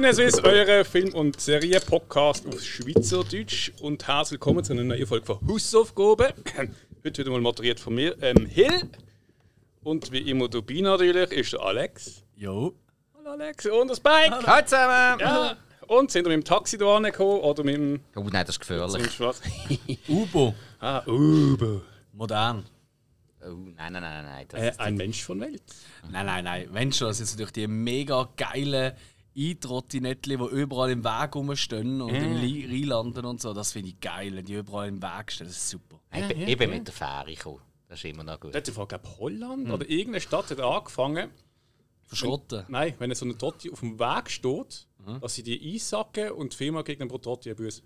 Sinneswiss, eure Film- und Serie-Podcast auf Schweizerdeutsch und herzlich willkommen zu einer neuen Folge von Hausaufgaben. Heute wieder mal moderiert von mir, ähm, Hill. Und wie immer dabei natürlich ist der Alex. Jo. Hallo Alex. Und der Spike. Hallo zusammen! Ja. Und sind wir mit dem Taxi da angekommen oder mit dem... Oh nein, das ist gefährlich. Ubo. ah, Uber. Modern. Oh, nein, nein, nein, nein. Das Äh, ist ein Mensch von Welt. Nein, nein, nein. Wenn schon, das sind natürlich die mega geilen Eintrottinettli, die überall im Weg rumstehen und im Li- Rheinlanden und so. Das finde ich geil, die überall im Weg stehen. Das ist super. ich bin eben mit der Fähre gekommen. Das ist immer noch gut. Da hat ich glaube Holland oder irgendeine Stadt hat angefangen, Verschrotten. nein, wenn so eine Trotti auf dem Weg steht, dass sie die einsacken und die Firma gegen den pro Trotti Buße.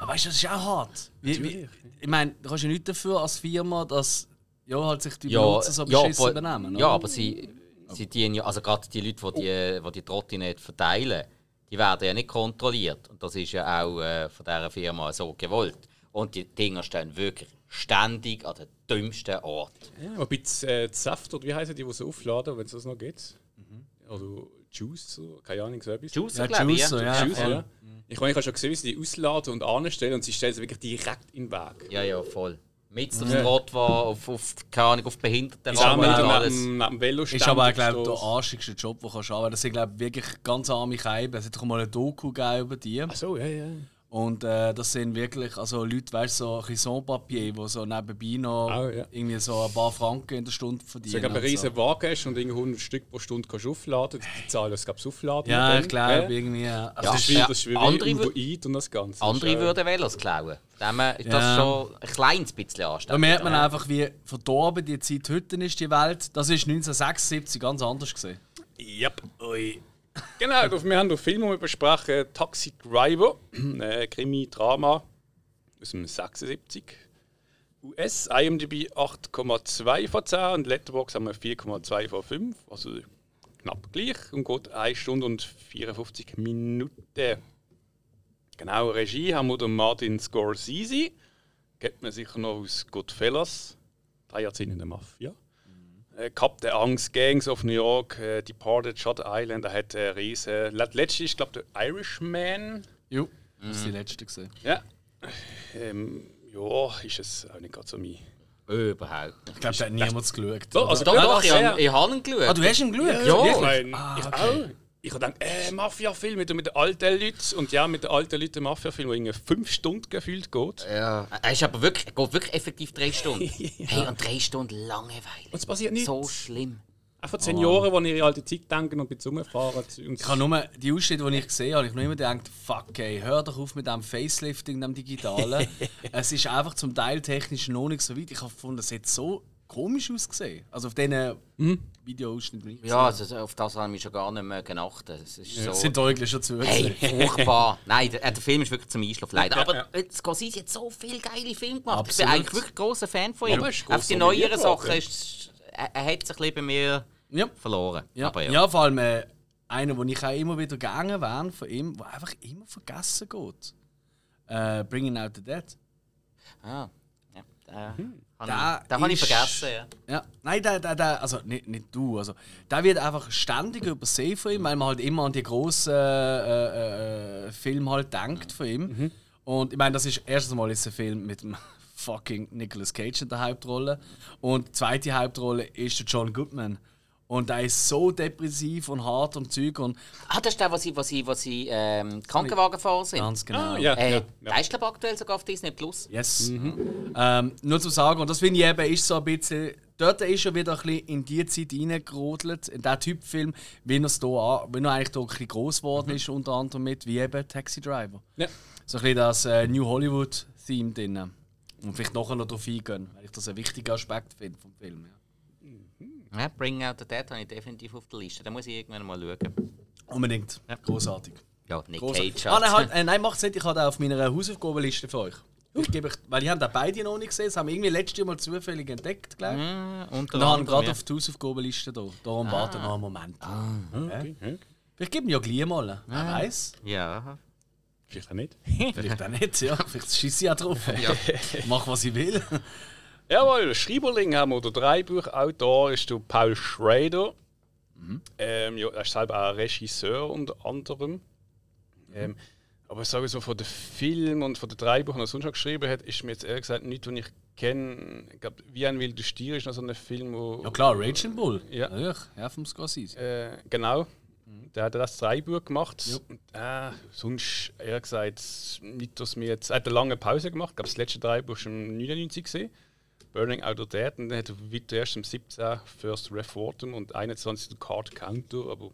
Aber weißt du, das ist auch hart. Wie, wie, ich meine, du kannst ja nichts dafür als Firma, dass ja, halt sich die Benutzer so beschissen benehmen. ja, oder? aber sie, sie dienen ja, also gerade die Leute, die die, die, die Trottinette verteilen, die werden ja nicht kontrolliert. Und das ist ja auch äh, von dieser Firma so gewollt. Und die Dinger stehen wirklich ständig an den dümmsten Ort. Ja, ein bisschen äh, Saft oder wie heißen die, die sie aufladen, wenn es das noch geht? Oder Juice, so, keine Ahnung, so etwas. Juice, Ja, glaube ich. Juicer, ja. Juice, voll. ja. Ich meine, ich habe schon gesehen, wie sie die ausladen und anstellen und sie stellen sie wirklich direkt in den Weg. Ja, ja, voll. Mit aufs Trott, auf, auf, keine Ahnung, auf Behinderten Ist mit alles. dem, neben dem Velo Ist aber, glaube der arschigste Job, den du kannst arbeiten. Das sind, glaube ich, wirklich ganz arme Keiben. Es hat doch mal eine Doku gegeben über die. Achso, ja, ja. Und äh, das sind wirklich also Leute, weißt du, so ein bisschen Sans-Papier, die so nebenbei noch Ah, ja. irgendwie so ein paar Franken in der Stunde verdienen. Wenn du einen riesen Wagen hast und irgendwie 100 Stück pro Stunde kannst du aufladen, die Zahlen, es gab aufladen. Ja, dann, ich glaube, ja. irgendwie. ja. Also, Das ist Ja, das ist wie andere Eats und das Ganze. Andere Das ist, äh, würden Velos klauen. Dem ist das Ja. schon ein kleines bisschen Da anständig. merkt man einfach, wie verdorben die Zeit heute ist, die Welt. Das ist 1976 ganz anders gesehen. Yep. Ui. Genau, wir haben den Film besprechen, Taxi Driver, äh, Krimi-Drama aus dem 76. US, IMDb 8,2 von 10 und Letterboxd haben wir 4,2 von 5. Also knapp gleich und geht 1 Stunde und 54 Minuten. Genau, Regie haben wir den Martin Scorsese. Kennt man sicher noch aus Goodfellas. Drei Jahrzehnte in der Mafia. Äh, Cup der Angst, Gangs of New York, äh, Departed, Shot Island, er hat äh, riesen. Let- Letzte ist, glaube ich, der Irishman. Jo. Das ist die letzte gesehen. Ja. Ähm, ja, ist es auch nicht gerade so mein. Überhaupt. Ich glaube, da hat niemand geschaut. So, also, Doch, ja, doch, ich, ich habe ihn geschaut. ah, du hast ihn geschaut? Ja, Wirklich? ich, mein, Ah, ich okay. auch. Ich habe gedacht, äh, Mafia-Film mit, mit den alten Leuten. Und ja, mit den alten Leuten Mafia-Film, der irgendwie fünf Stunden gefühlt geht. Ja, er ist aber wirklich, geht wirklich effektiv drei Stunden. Hey, und drei Stunden Langeweile. Und es passiert nichts. So schlimm. Einfach Senioren, die an ihre alte Zeit denken und mit rumfahren. Und Ich habe nur die Ausschnitte, die ich gesehen habe, ich habe nur immer gedacht, fuck ey, hör doch auf mit dem Facelifting, dem Digitalen. es ist einfach zum Teil technisch noch nicht so weit. Ich habe gefunden, es hat so komisch ausgesehen. Also auf diesen Videoausschnitten, die ich gesehen Ja, also auf das habe ich mich schon gar nicht mehr geachtet. Es ist so... sind Teugel schon zu Hey, furchtbar. Nein, der, der Film ist wirklich zum Einschlafen. Leider. Ja, Aber ja. äh, Scorsese hat so viele geile Filme gemacht. Ich Absolut. bin eigentlich wirklich großer Fan von ihm. Ist Auf die neueren Sachen ist er, er hat sich ein bisschen bei mir Ja. verloren. Ja. Aber ja. ja. vor allem äh, einer, den ich auch immer wieder gegangen wäre von ihm, der einfach immer vergessen geht. Äh, Bringing Out the Dead. Ah, ja. Da, Da habe ich, da habe ich vergessen. Ja. Ja, nein, der, der, der, also nicht, nicht du, also der wird einfach ständig übersehen von ihm, weil man halt immer an die grossen äh, äh, Filme halt denkt von ihm. Und ich meine, das ist erstens mal ist ein Film mit dem fucking Nicolas Cage in der Hauptrolle und die zweite Hauptrolle ist der John Goodman. Und der ist so depressiv und hart und Zeug und Ah, das ist der, was sie, was sie, was sie ähm, Krankenwagenfahrer sind. ganz genau. Ah, ja, Äh, ja, Der ist, glaube aktuell sogar auf Disney Plus. Yes. Ähm, nur zu sagen, und das finde ich eben, ist so ein bisschen. Dort ist er wieder ein bisschen in die Zeit reingerodelt, in diesen Typfilm, wie er an, wie er eigentlich hier ein bisschen gross geworden ist, unter anderem mit, wie eben Taxi Driver. Ja. So ein bisschen das äh, New Hollywood-Theme drin. Und vielleicht nachher noch darauf eingehen, weil ich das einen wichtigen Aspekt finde vom Film. Ja. Ja, Bring Out the Dead habe ich definitiv auf der Liste. Da muss ich irgendwann mal schauen. Unbedingt. Großartig. Ja, Nick Großartig. Cage. Ah, nein, halt. äh, nein, macht's nicht. Ich habe auf meiner Hausaufgabenliste für euch. Ich gebe euch, weil ich habe den beide noch nicht gesehen. Das haben wir irgendwie letztes Jahr mal zufällig entdeckt, glaube ich. Ja, unter Und dann habe ich anderem, gerade ja. auf die Hausaufgabenliste da. Darum warten noch einen Moment. Okay. Ja. Vielleicht geben wir ja gleich mal. Wer weiß? Ja. Vielleicht auch nicht. Vielleicht auch nicht, ja. Vielleicht schieße ich ja drauf. Mach, was ich will. Jawohl, Schreiberling haben wir, der Drehbuchautor ist der Paul Schrader. Ähm, ja, er ist selber auch Regisseur unter anderem. Ähm, aber ich sage so, von den Film und von den drei Büchern, die er sonst schon geschrieben hat, ist mir jetzt ehrlich gesagt nichts, was ich kenne. Ich glaube, Wie ein wilder Stier ist noch so ein Film, wo. Ja klar, Raging Bull. Ja. ja, ja vom Scorsese. Äh, genau. Der hat das drei Buch gemacht. Und, äh, sonst, ehrlich gesagt, nicht, dass wir jetzt. Er hat eine lange Pause gemacht. Ich glaube, das letzte drei Buch war im 99 gesehen. Burning Out of Dead. Und dann hat er weiter erst im 17 First Reformed und 21 den Card Counter. Aber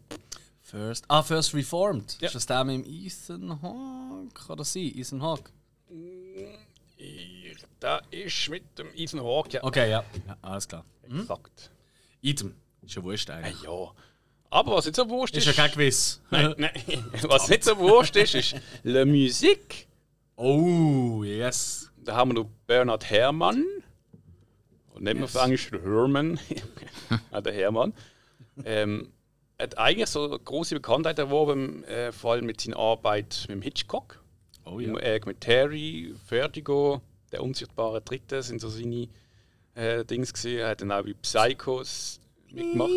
First. Ah, First Reformed. Ja. Ist das der mit dem Ethan Hawke? Kann das sein? Ethan Hawke? ich, da ist mit dem Ethan Hawke ja Okay, ja. ja alles klar. exakt. Ethan. Ist ja wurscht eigentlich. Ja. Aber was nicht so wurscht Ist ist. ja kein Quiz. nein, nein, was nicht so wurscht ist, ist La Musique. Oh, yes. Da haben wir noch Bernhard Herrmann. Und nehmen wir auf Englisch ah, der Hermann. Ähm, hat eigentlich so eine große Bekanntheit erworben, äh, vor allem mit seiner Arbeit mit Hitchcock. Oh Im, äh, mit Terry, Vertigo, der unsichtbare Dritte sind so seine äh, Dings gesehen. Er hat dann auch bei Psychos mitgemacht.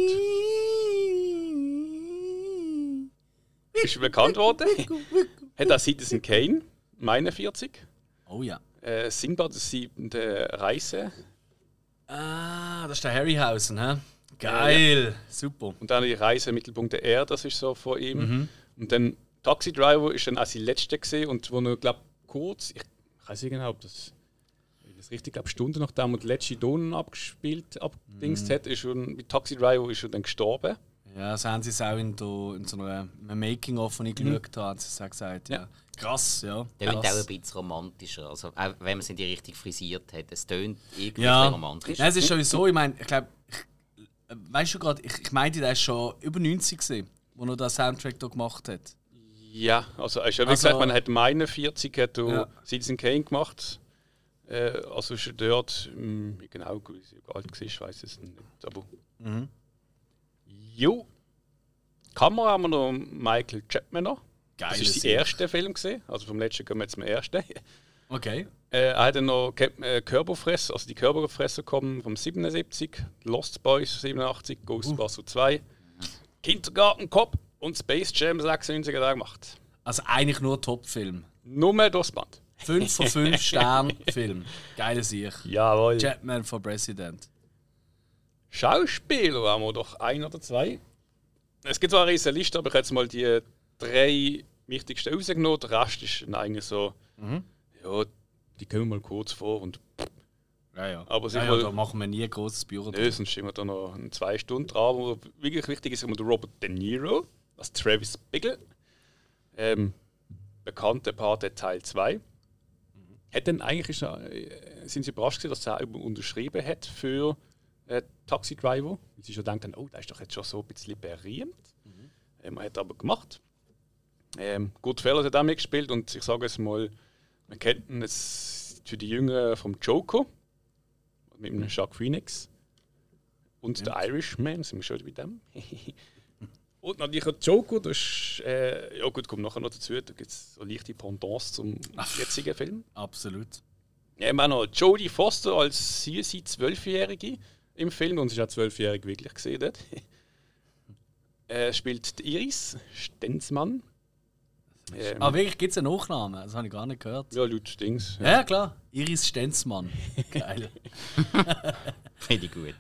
Ist bekannt worden. hat auch Citizen Kane, 41. Oh ja. Äh, Sinbad, die siebente Reise. Ah, das ist der Harryhausen, hä? Geil. Super. Und dann die Reise Mittelpunkt der Erde, das ist so von ihm. Und dann Taxi Driver ist dann auch sein letzter gesehen und wo er, glaube kurz, ich weiß nicht genau, ob das, das richtig glaube, Stunden nachdem er die letzte Donen abgespielt, abgedingst hat, ist schon, mit Taxi Driver ist er dann gestorben. Ja, so haben sie es auch in, der, in so einer einem Making-of, das ich geschaut habe, haben sie es auch gesagt. Ja. Ja. Krass, ja. Der wird auch ein bisschen romantischer. Also, auch wenn man es nicht richtig frisiert hat, es tönt irgendwie Ja, romantisch. Nein, es ist sowieso, ich meine, ich glaube, weißt du gerade, ich, ich meinte, der ist schon über 90 gesehen, wo er den Soundtrack da gemacht hat. Ja, also, also wie Also- gesagt, man hat meine 40 hat Ja. Citizen Kane gemacht. Äh, also ist dort, mh, wie genau wie alt war, ich weiß es nicht. Aber. Mhm. Jo. Kamera haben wir noch Michael Chapman noch. Das Geil. ist sein erster Film gesehen. Also vom letzten kommen wir jetzt zum ersten. Okay. Äh, er hat dann noch äh, Körperfresser, also die Körperfresser kommen vom 77, Lost Boys 87, Ghostbusters 2, Kindergarten Cop und Space Jam 96 hat er gemacht. Also eigentlich nur Top-Film. Nur durchs Band. 5 von 5 Sternen Film. Geile Sicht. Jawohl. Chapman for President. Schauspieler haben wir doch ein oder zwei. Es gibt zwar eine riesige Liste, aber ich habe jetzt mal die drei wichtigsten rausgenommen. Der Rest ist eigentlich so, ja, die kommen mal kurz vor und Ja, ja. Aber ja, ja, da machen wir nie ein großes Büro. nö, sonst stehen wir da noch in zwei Stunden dran. Aber wirklich wichtig ist immer der Robert De Niro, als Travis Bickle. Ähm, bekannter Part der Teil 2. Hat dann eigentlich ist, äh, sind sie überrascht gewesen, dass er unterschrieben hat für äh, Taxi Driver. Weil sie schon denken, oh, der ist doch jetzt schon so ein bisschen berühmt. Ähm, hat er aber gemacht. Ähm, Goodfellas hat auch mitgespielt und ich sage es mal, man kennt ihn jetzt für die Jüngeren vom Joker mit dem Jacques Phoenix und der Irishman, sind wir schon bei dem. und natürlich der Joker, das ist, äh, ja gut, kommt nachher noch dazu, da gibt es so leichte Pendants zum jetzigen Film. Absolut. Ja, wir haben noch Jodie Foster als sie, sie Zwölfjährige im Film und sie ist auch zwölfjährig wirklich gesehen dort. äh, spielt die Iris Stenzmann. Ähm, Ah, wirklich, gibt es einen Nachnamen? Das habe ich gar nicht gehört. ja, laut Dings. Ja, ja klar. Iris Stenzmann. Geil. Finde ich gut.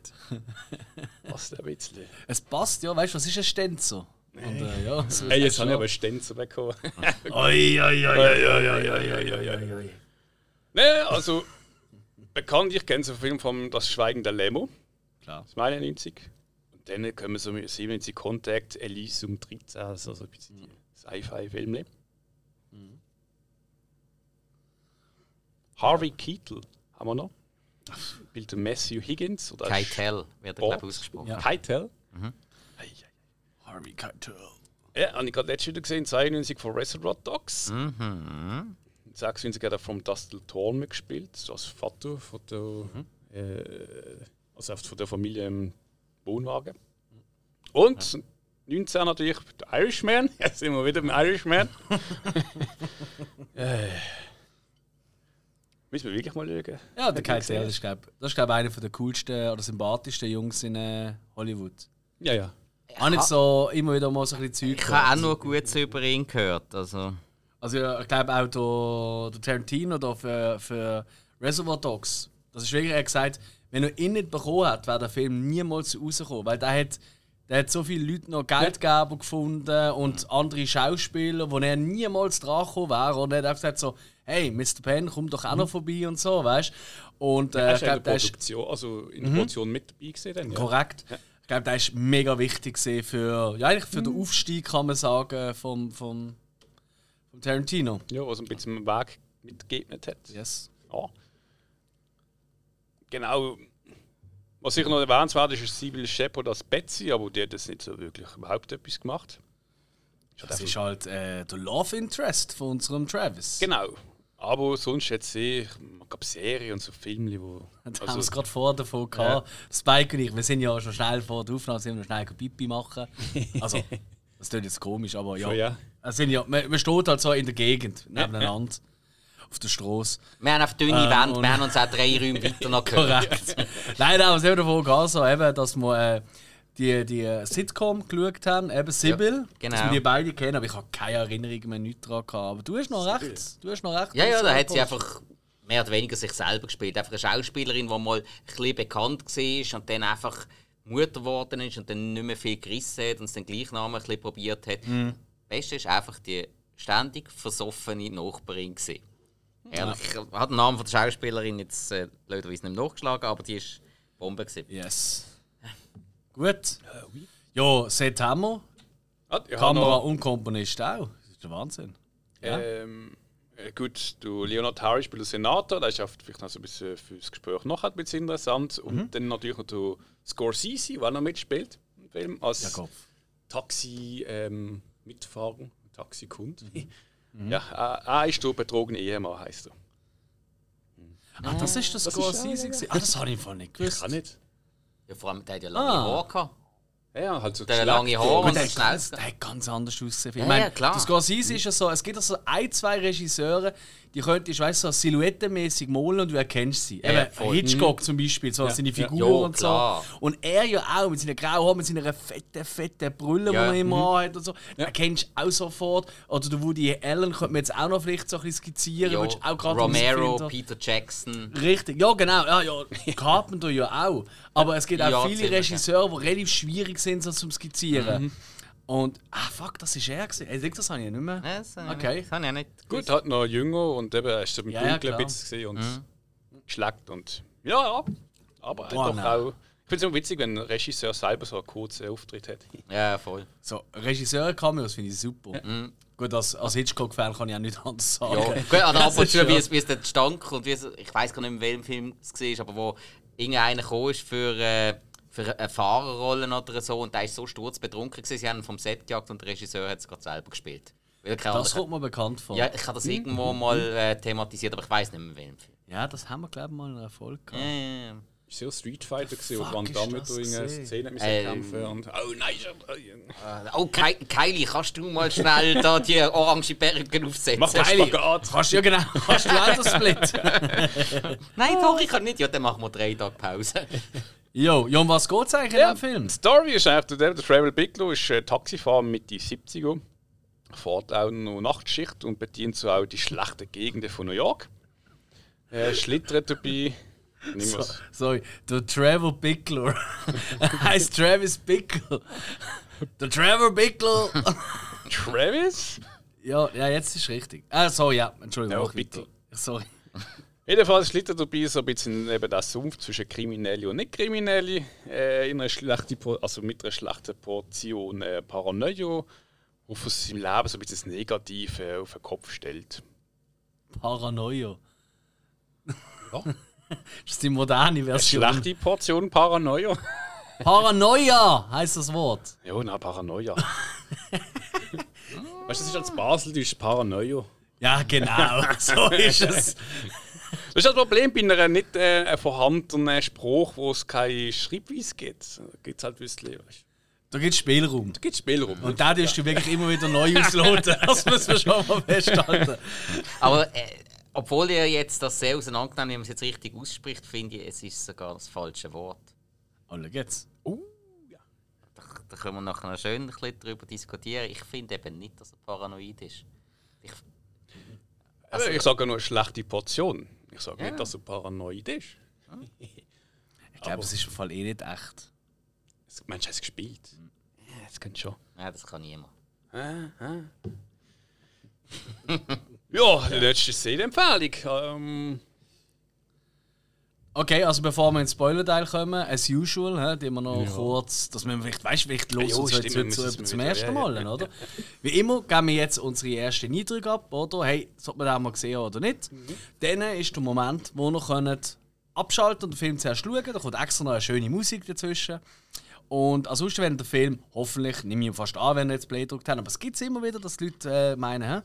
Passt ein bisschen. Es passt, ja. Weißt du, was ist ein Stenzo? Und, äh, ja, so Hey, jetzt habe ich aber Stenzer bekommen. Oi, oi, oi, oi, oi, oi, oi, oi, oi, oi. ne, also bekannt, ich kenne so einen Film vom Das Schweigen der Lemo. Klar. Das ist 91. Und dann kommen so mit 97 Contact, Elysium 13, also so ein bisschen die Sci-Fi-Filme. Harvey Keitel haben wir noch. Spielt der Matthew Higgins oder Keitel wird er, glaube ich, ausgesprochen. Ja. Keitel. Ei, ei. Harvey Keitel. Ja, habe ich gerade letztes wieder gesehen, 92 von Reservoir Dogs. Mhm. 96 hat er vom Dustin Thorn mitgespielt, so als Vater von der, äh, also von der Familie im Wohnwagen. Und 19 natürlich der Irishman, jetzt sind wir wieder im Irishman. äh, müssen wir wirklich mal schauen. Ja, der gesehen? das ist, glaube ich, glaub, einer der coolsten oder sympathischsten Jungs in äh, Hollywood. Ja, ja. Auch nicht so immer wieder mal so ein bisschen Zeug. Ich habe auch nur Gutes über ihn gehört. Also, Also ja, ich glaube auch der, der Tarantino da für, für Reservoir Dogs. Das ist wirklich, er hat gesagt, wenn er ihn nicht bekommen hat, wäre der Film niemals rausgekommen. Weil der hat, der hat so viele Leute noch Geldgeber gefunden und andere Schauspieler, wo er niemals dran gekommen wäre. Und er hat auch gesagt so, hey, Mr. Penn, komm doch auch noch vorbei und so, weißt Und äh, Hast ich du glaube, der der ist Produktion, also in der Produktion mit dabei gesehen? Dann, ja? korrekt. Ich glaube, der ist mega wichtig für, ja, eigentlich für den Aufstieg, kann man sagen, vom, vom, vom Tarantino. Ja, was ein bisschen den Weg mitgegeben hat. Yes. Ja. Genau. Was sicher noch erwähnenswert ist, ist Sibyl Shepard als Betsy, aber die hat das nicht so wirklich überhaupt etwas gemacht. Das ist halt äh, der Love Interest von unserem Travis. Genau. Aber sonst jetzt sehe ich, man gab Serien und so Filme, wo. Da haben wir es gerade vor davon gehabt. Spike und ich, wir sind ja schon schnell vor der Aufnahme, sind wir noch schnell Pipi machen. Also, das klingt jetzt komisch, aber ja. Schon, ja. Sind ja man, man steht halt so in der Gegend, nebeneinander, auf der Straße. wir haben auf dünne Ähm, Wände, wir haben uns auch drei Räume weiter noch gehört. Korrekt. Nein, aber es haben davon so, eben, dass wir äh, die, die äh, Sitcom geschaut haben, eben Sibyl. genau. Dass wir die beide kennen, aber ich habe keine Erinnerung mehr nicht daran gehabt. Aber du hast noch recht. Du hast noch recht. Ja, ja, da äh, hat sie einfach mehr oder weniger sich selber gespielt. Einfach eine Schauspielerin, die mal ein bisschen bekannt war und dann einfach Mutter geworden ist und dann nicht mehr viel gerissen hat und es den Gleichnamen ein bisschen probiert hat. Mhm. Das Beste ist einfach die ständig versoffene Nachbarin. Gewesen. Ehrlich, ich habe den Namen von der Schauspielerin jetzt äh, blöderweise nicht mehr nachgeschlagen, aber die ist Bombe. Gewesen. Yes. Gut. Ja, Seth Hammer, Ah, ich habe Kamera noch, und Komponist auch. Das ist der Wahnsinn. Ja. ähm, äh, gut, du Leonard Harris spielt den Senator, das ist auch vielleicht noch so ein bisschen für das Gespräch noch ein bisschen interessant. Und Mhm. dann natürlich noch der Scorsese, der noch mitspielt im Film, als Ja. Taxi-Mitfahrer, Taxikund. Mhm. Ja, er, er ist der betrogene Ehemann, heißt er. Ah, das ist das ist- Scorsese. ja, gewesen. Ah, das habe ich vorhin nicht gewusst. Kann nicht. Ja, vor allem, der hat ja lange Ah. Haare gehabt. Ja, halt so Der lange Haare Gut, und der, so hat schnell. ganz, der hat ganz anders ausgesehen. Ich Ja, meine, ja, klar. der Scorsese ist ja so, es gibt also ein, zwei Regisseure, die könnte ich weiss, so silhouettenmäßig malen und du erkennst sie. Ja, Eben. Hitchcock zum Beispiel, so seine Figur Ja, und so. Und er ja auch mit seinen grauen Haaren, mit seiner fetten, fetten Brille, Ja. die er immer hat und so. Erkennst du auch sofort. Oder der Woody Allen könnte man jetzt auch noch vielleicht so ein bisschen skizzieren. Ja, du auch Romero. Peter Jackson. Richtig, ja genau, ja, ja. Carpenter ja auch. Aber es gibt auch Ja, viele ja. Regisseure, die relativ schwierig sind, so zum Skizzieren. Mhm. Und, ah fuck, das ist er gewesen. Ey, das habe ich ja nicht mehr. Ja, Das, äh, Okay. das habe ich auch nicht Gut, hat noch jünger und eben er so im Ja, ja, Dunkeln ein bisschen gesehen und Mhm. geschleckt und ja, ja. Aber er Boah, doch nein. auch. Ich finde es immer witzig, wenn ein Regisseur selber so einen kurzen Auftritt hat. Ja, voll. So, Regisseur-Cameos finde ich super. Mhm. Gut, als, als Hitchcock-Fan kann ich auch nicht anders sagen. Ja, gut, aber ab und zu, ja- wie es, wie es dort stank und wie es, ich weiß gar nicht, in welchem Film es war, aber wo irgendeiner gekommen ist für, äh, für eine Fahrerrolle oder so und der ist so sturzbetrunken gewesen, sie haben ihn vom Set gejagt und der Regisseur hat es gerade selber gespielt. Das kommt mir bekannt vor. ja, ich habe das irgendwo mal äh, thematisiert, aber ich weiß nicht mehr, in welchem Film. Ja, das haben wir, glaube ich, mal in Erfolg gehabt. Ja, ja, ja. Ist ja Street Fighter Fuck, wo Van Damme eine gesehen? Szene müssen Ähm. kämpfen und oh nein, ich- Oh, Kai Kylie, kannst du mal schnell da die orange Perücke aufsetzen? mach Geile. Spagat. Kannst du ja genau, kannst du auch das Split? Nein, doch, ich kann nicht. Ja, dann machen wir drei Tage Pause. Jo, ja, um was geht es eigentlich in Ja. dem Film? Die Story ist eigentlich, der, Travel Bigelow ist äh, Taxifahrer Mitte 70er, fährt auch noch Nachtschicht und bedient so auch die schlechten Gegenden von New York. Er schlittert dabei. So, sorry, der Trevor Bickler. er heißt Travis Bickle. Der Trevor Bickle. Travis? ja, ja, jetzt ist richtig. Ah, sorry, ja, Entschuldigung. Ja, weiter. Sorry. Jedenfalls schlittert dabei so ein bisschen eben der Sumpf zwischen Kriminelle und Nicht-Kriminelle, äh, in einer schlechten, also mit einer schlechten Portion äh, Paranoia, die von seinem Leben so ein bisschen das Negative auf den Kopf stellt. Paranoia. Ja. Das ist die moderne Eine Version. schlechte Portion Paranoia. Paranoia heißt das Wort. Ja, na, Paranoia. weißt du, das ist als Basel, du ist Paranoia. Ja, genau. so ist es. Das ist das Problem bei einer nicht äh, vorhandenen Spruch, wo es keine Schreibweise gibt. Da gibt es halt Wüsstli, weißt. Da gibt es Spielraum. Da gibt es Spielraum. Und da tust du wirklich immer wieder neu ausloten. Das müssen wir schon mal festhalten. Aber äh, obwohl ihr jetzt das sehr auseinandergenommen, wenn man es jetzt richtig ausspricht, finde ich, es ist sogar das falsche Wort. Oh, schau jetzt. Der, der können wir nachher noch schön ein bisschen darüber diskutieren. Ich finde eben nicht, dass er paranoid ist. Ich, Also, ich sage nur eine schlechte Portion. Ich sage nicht, dass er paranoid ist. Ich glaube, es ist im Fall eh nicht echt. Das- Mensch, hast du gespielt? Ja, das könnte schon. ja, das kann niemand. Ja, die letzte Szenenempfehlung. Ähm, Okay, also bevor wir ins Spoiler-Teil kommen, as usual, hä, die wir noch kurz, dass wir vielleicht, weißt vielleicht los Ja, uns stimmt, müssen zu, zum ersten ja, Mal, ja, oder? Wie immer geben wir jetzt unsere ersten Eindrücke ab, oder? Hey, sollte man den mal gesehen oder nicht? Mhm. Dann ist der Moment, wo wir können abschalten und den Film zuerst schauen. Da kommt extra noch eine schöne Musik dazwischen. Und ansonsten, wenn der Film hoffentlich, nehme ich fast an, wenn wir jetzt Play gedrückt haben, aber es gibt es immer wieder, dass die Leute äh, meinen, hä?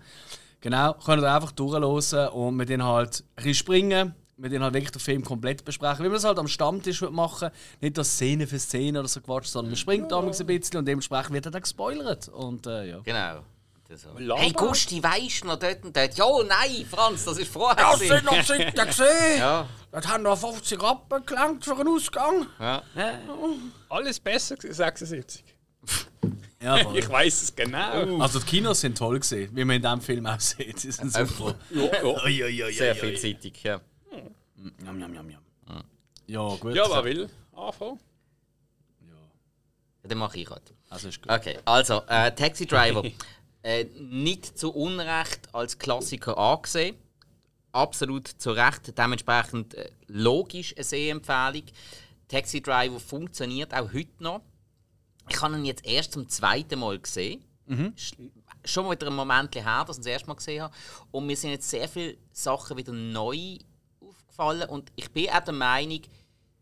genau, können wir einfach durchlosen und mit denen halt ein bisschen springen, mit denen halt wirklich den Film komplett besprechen. Wie man das halt am Stammtisch machen, nicht das Szene für Szene oder so Quatsch, sondern man springt damals ein bisschen und dementsprechend wird er dann gespoilert. Und äh, ja. Genau. So. Hey Gusti, weisst du noch dort und dort? Ja, nein, Franz, das ist vorher. Das sind noch Seiten gesehen! Ja, Das haben noch 50 Rappen gelangt für einen Ausgang. ja. alles besser gewesen, 76. Ja. Ich weiß es genau. Also die Kinos sind toll gesehen, wie man in diesem Film auch sieht. Sie sind super. Ja, ja. Sehr vielseitig, ja. Jam, jam, jam, jam. Ja, gut. ja, wer will anfangen? ja dann mache ich halt. Also ist gut. Okay, also äh, Taxi Driver. äh, nicht zu Unrecht als Klassiker angesehen. Absolut zu Recht. Dementsprechend äh, logisch eine Sehempfehlung. Taxi Driver funktioniert auch heute noch. Ich habe ihn jetzt erst zum zweiten Mal gesehen. Sch- Schon wieder ein Moment her, dass ich ihn das erste Mal gesehen habe. Und mir sind jetzt sehr viele Sachen wieder neu aufgefallen. Und ich bin auch der Meinung,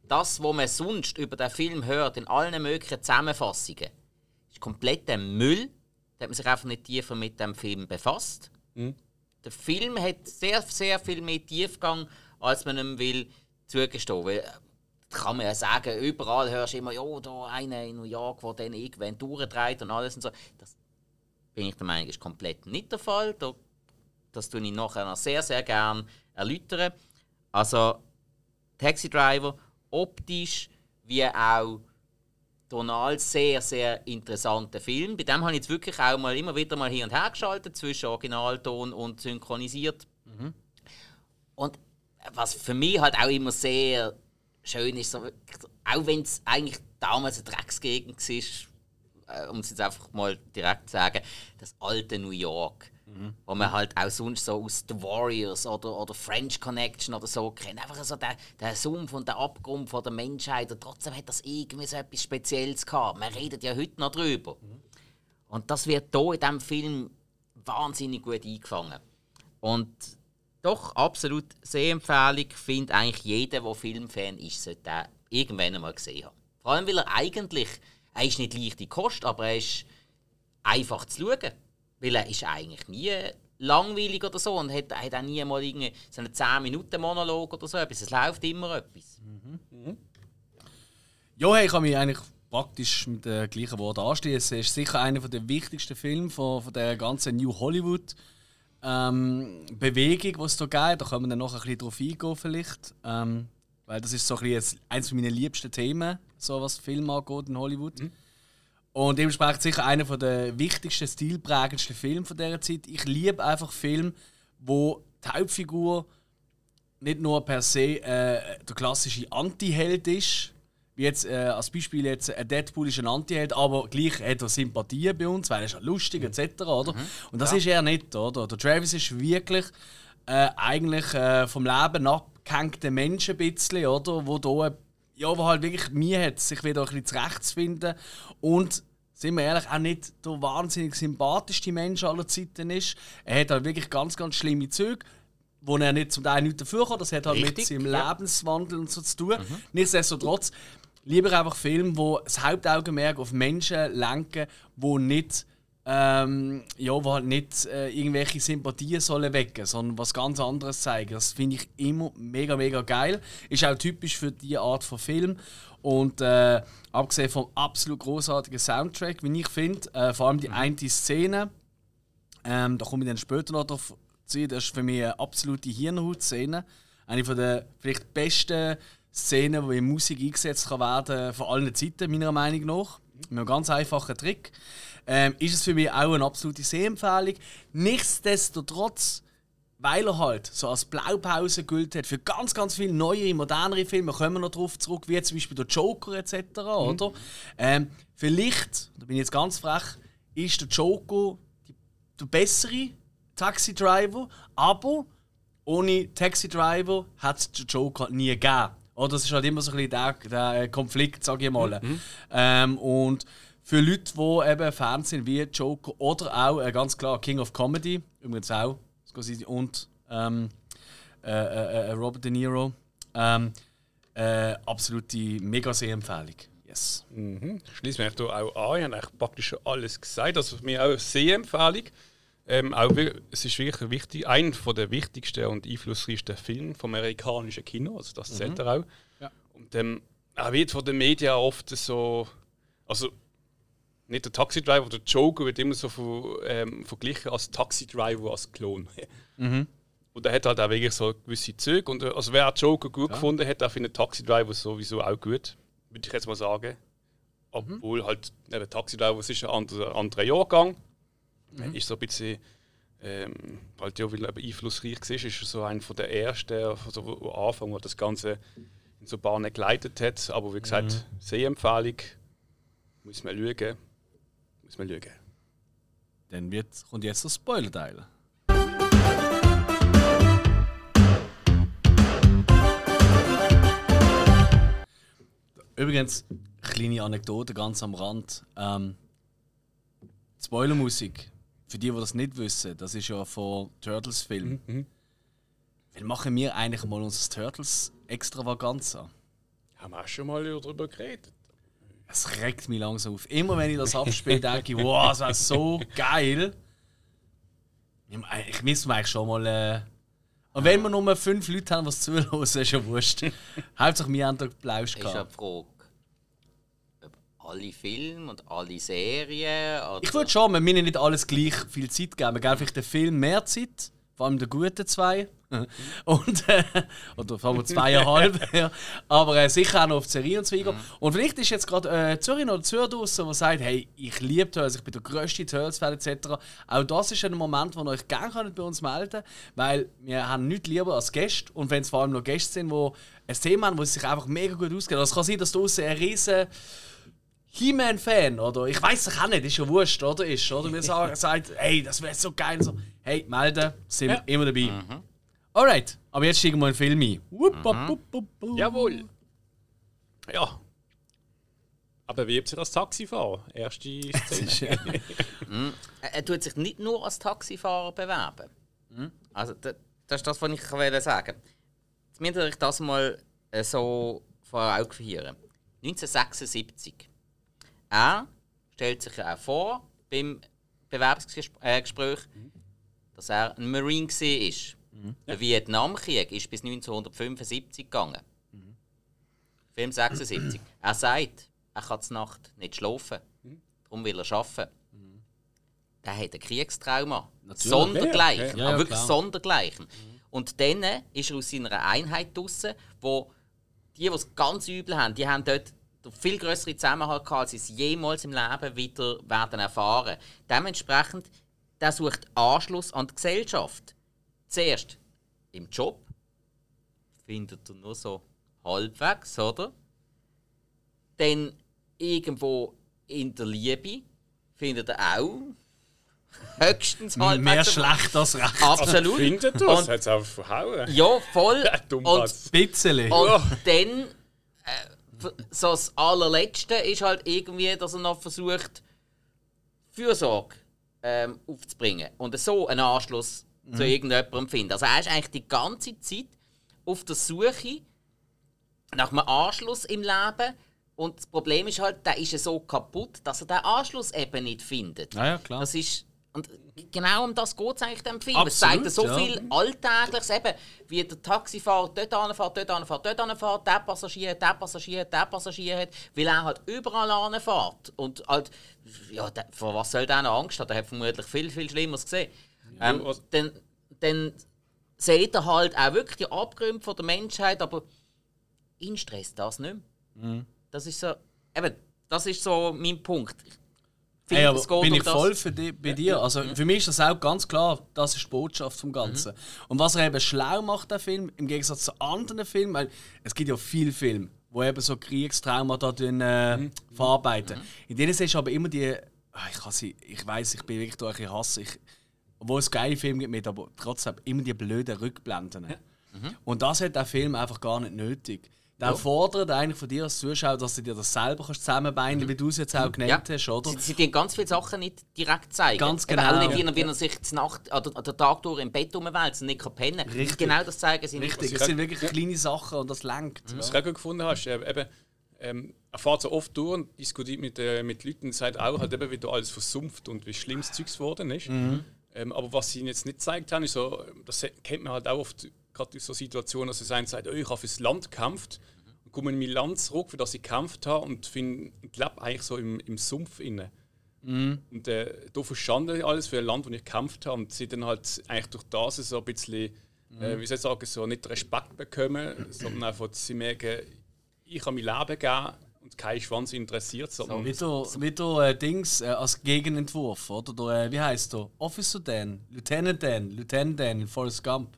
das, was man sonst über den Film hört, in allen möglichen Zusammenfassungen, ist kompletter Müll. Da hat man sich einfach nicht tiefer mit dem Film befasst. Der Film hat sehr, sehr viel mehr Tiefgang, als man ihm will zugestehen. Weil, äh, kann man ja sagen, überall hörst du immer, ja, da einer in New York, der dann irgendwann durchdreht und alles und so. Das bin ich der Meinung, ist komplett nicht der Fall. Da, das tue ich nachher noch sehr, sehr gern erläutern. Also, Taxi Driver, optisch wie auch tonal sehr, sehr interessanter Film. Bei dem habe ich jetzt wirklich auch mal immer wieder mal hier und her geschaltet zwischen Originalton und synchronisiert. Und was für mich halt auch immer sehr schön ist, so- auch wenn es eigentlich damals eine Drecksgegend war, äh, um es jetzt einfach mal direkt zu sagen, das alte New York. Wo man halt auch sonst so aus The Warriors oder, oder French Connection oder so kennt. Einfach so der, der Sumpf und der Abgrund von der Menschheit. Und trotzdem hat das irgendwie so etwas Spezielles gehabt. Man redet ja heute noch drüber. Und das wird hier in diesem Film wahnsinnig gut eingefangen. Und doch, absolut Sehempfehlung. Finde eigentlich jeder, der Filmfan ist, sollte den irgendwann einmal gesehen haben. Vor allem, weil er eigentlich, er ist nicht leichte Kost, aber er ist einfach zu schauen. Weil er ist eigentlich nie langweilig oder so und hat, hat auch nie mal irgendwie so einen 10-Minuten-Monolog oder so etwas. Es läuft immer etwas. Ja, hey, ich kann mich eigentlich praktisch mit den gleichen Worten anschließen. Es ist sicher einer der wichtigsten Filme von, von der ganzen New Hollywood ähm, Bewegung, die es da gibt. Da können wir dann noch ein bisschen drauf eingehen vielleicht. Ähm, weil das ist so ein bisschen eines meiner liebsten Themen, so was Film angeht in Hollywood. Und dementsprechend sicher einer der wichtigsten, stilprägendsten Filme von dieser Zeit. Ich liebe einfach Filme, wo die Hauptfigur nicht nur per se äh, der klassische Anti-Held ist, wie jetzt äh, als Beispiel jetzt ein Deadpool ist ein Anti-Held, aber gleich hat er Sympathien bei uns, weil er ist ja lustig etc. Oder? Und das ist er nicht, oder? Der Travis ist wirklich äh, eigentlich äh, vom Leben abgehängter Mensch ein bisschen, oder? Wo da, ja, wo halt wirklich Mühe hat, sich wieder ein bisschen zurechtzufinden und sind wir ehrlich, auch nicht der wahnsinnig sympathischste Mensch aller Zeiten ist. Er hat halt wirklich ganz, ganz schlimme Züge wo er nicht zum Teil nicht dafür kommt. Das hat halt mit Richtig, seinem ja. Lebenswandel und so zu tun. Nichtsdestotrotz lieber einfach Filme, wo das Hauptaugenmerk auf Menschen lenken, wo nicht ähm, ja, wo halt nicht äh, irgendwelche Sympathien sollen wecken, sondern was ganz anderes zeigen. Das finde ich immer mega, mega geil. Ist auch typisch für diese Art von Film. Und äh, abgesehen vom absolut großartigen Soundtrack, wie ich finde, äh, vor allem die eine Szene, ähm, da komme ich dann später noch drauf zu. Das ist für mich eine absolute Hirnhaut-Szene. Eine von der vielleicht besten Szenen, die in Musik eingesetzt kann werden von allen Zeiten, meiner Meinung nach. Mit einem ganz einfachen Trick. Ähm, ist es für mich auch eine absolute Sehempfehlung. Nichtsdestotrotz, weil er halt so als Blaupause gilt hat für ganz, ganz viele neuere, modernere Filme, kommen wir noch darauf zurück, wie zum Beispiel der Joker etc., oder? Ähm, vielleicht, da bin ich jetzt ganz frech, ist der Joker die, der bessere Taxi Driver, aber ohne Taxi Driver hat es den Joker nie gegeben. Oder das ist halt immer so ein bisschen der, der Konflikt, sage ich mal. Ähm, und für Leute, die eben Fans sind wie Joker oder auch äh, ganz klar King of Comedy, übrigens auch, Scorsese und ähm, äh, äh, äh, Robert De Niro, ähm, äh, absolute mega Sehempfehlung. Yes. Mhm. Schließen wir mich da auch an. Ich habe eigentlich praktisch schon alles gesagt. Also für mich auch eine Sehempfehlung. Ähm, auch, es ist wirklich wichtig, einer der wichtigsten und einflussreichsten Filme vom amerikanischen Kino, also das zählt er auch. Ja. Und ähm, er wird von den Medien oft so, also nicht der Taxi Driver, der Joker wird immer so ver, ähm, verglichen als Taxi Driver als Klon. Und er hat halt auch wirklich so gewisse Züge. Und äh, also wer Joker gut gefunden hat, der findet Taxi Driver sowieso auch gut, würde ich jetzt mal sagen. Obwohl halt ja, der Taxi Driver es ist ein anderer, anderer Jahrgang. Ist so ein bisschen, ähm, halt ja, weil er einflussreich war, ist er so einer von der ersten, also wo Anfang, wo das Ganze in so Bahnen geleitet hat. Aber wie gesagt, Sehempfehlung, muss man schauen. Muss man schauen. Dann wird, kommt jetzt der Spoiler-Teil. Übrigens, kleine Anekdote ganz am Rand. Ähm, Spoilermusik, für die, die das nicht wissen, das ist ja von Turtles-Film. Wann machen wir eigentlich mal unser Turtles-Extravaganza? Haben wir auch schon mal darüber geredet? Es regt mich langsam auf. Immer wenn ich das abspiele, denke ich, wow, das wäre so geil. Ich müsste mir eigentlich schon mal. Äh und wenn wir nur fünf Leute haben, die es zuhören, ist ja wurscht. Hauptsache, wir haben den Plausch Ist ja die gehabt. Frage, ob alle Filme und alle Serien. Oder Ich würde schon, wir müssen nicht alles gleich viel Zeit geben. Wir geben vielleicht den Film mehr Zeit, vor allem den guten zwei. Und, äh, oder vor allem zweieinhalb. ja. Aber äh, sicher auch noch auf die Serie und so weiter. Und vielleicht ist jetzt gerade äh, Zürich oder Zürich draussen, der sagt, hey, ich liebe Turtles, ich bin der grösste Turtles-Fan etc. Auch das ist ein Moment, wo ihr euch gerne könnt bei uns melden könnt, weil wir haben nichts lieber als Gäste. Und wenn es vor allem noch Gäste sind, die ein Thema haben, wo sie sich einfach mega gut auskennen. Also es kann sein, dass du draussen ein riesen He-Man-Fan, oder? Ich weiß es auch nicht, ist ja wurscht, oder? Ist, oder? Mir sagen, sagt, hey, das wäre so geil. So, hey, melden, sind wir immer dabei. Alright, aber jetzt steigen wir in den Film ein. Wupp, wupp, wupp, wupp, wupp. Jawohl. Ja. Aber wie sich als Taxifahrer? Erste Szene. Er, er tut sich nicht nur als Taxifahrer bewerben. Also, da, das ist das, was ich wollte sagen. Jetzt müsst ihr euch das mal äh, so vor Augen führen. 1976. Er stellt sich ja auch vor beim Bewerbungsgespräch, dass er ein Marine war. Der Vietnamkrieg ist bis 1975 gegangen. Film 76. Er sagt, er kann zur Nacht nicht schlafen. Darum will er arbeiten. Der hat ein Kriegstrauma. Sondergleichen. Ja, ja, aber wirklich klar. Sondergleichen. Und dann ist er aus seiner Einheit draussen, wo die, die es ganz übel haben, die haben dort viel größeren Zusammenhalt gehabt, als sie es jemals im Leben wieder werden erfahren. Dementsprechend, der sucht Anschluss an die Gesellschaft. Zuerst im Job, findet er nur so halbwegs, oder? Dann irgendwo in der Liebe findet er auch höchstens halbwegs. Mehr schlecht als recht. Absolut. Findet du? Und- Das hat es auch verhauen. Ja, voll. Dumm Und und dann, äh, so das allerletzte ist halt irgendwie, dass er noch versucht, Fürsorge ähm, aufzubringen und so einen Anschluss zu irgendjemandem finden. Also er ist eigentlich die ganze Zeit auf der Suche nach einem Anschluss im Leben und das Problem ist halt, der ist ja so kaputt, dass er den Anschluss eben nicht findet. Ja, ja, klar. Das ist und genau um das geht es eigentlich dem Film. es Absolut, zeigt so ja. viel Alltägliches, eben, wie der Taxifahrer dort anfährt, dort anfährt, dort anfährt, der Passagier, der Passagier, der Passagier hat, weil er halt überall anfährt. Und halt, ja, der, vor was soll der noch Angst haben? Der hat vermutlich viel, viel Schlimmeres gesehen. Ähm, also- dann, dann sieht er halt auch wirklich die Abgründe von der Menschheit, aber ihn stresst das nicht mehr. Das ist so, eben, das ist so mein Punkt. Ich Hey, finde, aber es geht bin um ich das- voll für di bei dir. Also für mich ist das auch ganz klar, das ist die Botschaft vom Ganzen. Und was er eben schlau macht, der Film, im Gegensatz zu anderen Filmen, weil es gibt ja viele Filme, wo eben so Kriegstrauma da tun, äh, verarbeiten. In denen siehst du aber immer die, ah, ich kann sie, ich weiß, ich bin wirklich durch ein Hass, ich, obwohl es geile Filme gibt mit, aber trotzdem immer die blöden Rückblenden. Und das hat der Film einfach gar nicht nötig. Der fordert eigentlich von dir als Zuschauer, dass du dir das selber kannst zusammenbinden wie du es jetzt auch genannt hast, oder? Sie, sie tun ganz viele Sachen nicht direkt zeigen. Ganz Eben genau. Auch nicht, wie er, wie er sich die Nacht, oder, oder den Tag durch im Bett rumwälzt und nicht kann pennen kann. Richtig. Genau das zeigen sie nicht. Richtig, es sind wirklich kleine Sachen und das lenkt. Was du auch gut gefunden hast, äh, eben, ähm, er fährt so oft durch und diskutiert mit, äh, mit Leuten und sagt auch, halt eben, wie da alles versumpft und wie schlimm das Zeugs geworden ist. Ähm, aber was sie ihnen jetzt nicht gezeigt haben, ist so, das kennt man halt auch oft, gerade in so Situationen, dass es einer sagt, oh, ich habe fürs Land gekämpft und komme in mein Land zurück, für das ich gekämpft habe und, find, und lebe eigentlich so im, im Sumpf inne. Und äh, da verstanden ich alles für ein Land, wo ich gekämpft habe und sie dann halt eigentlich durch das so ein bisschen, äh, wie soll ich sagen, so nicht Respekt bekommen, sondern einfach sie merken, ich habe mein Leben gegeben und kein Schwanz interessiert, sondern Wieder, wieder äh, Dings äh, als Gegenentwurf, oder? Der, äh, wie heißt der? Officer Dan, Lieutenant Dan, Lieutenant Dan in Forrest Gump.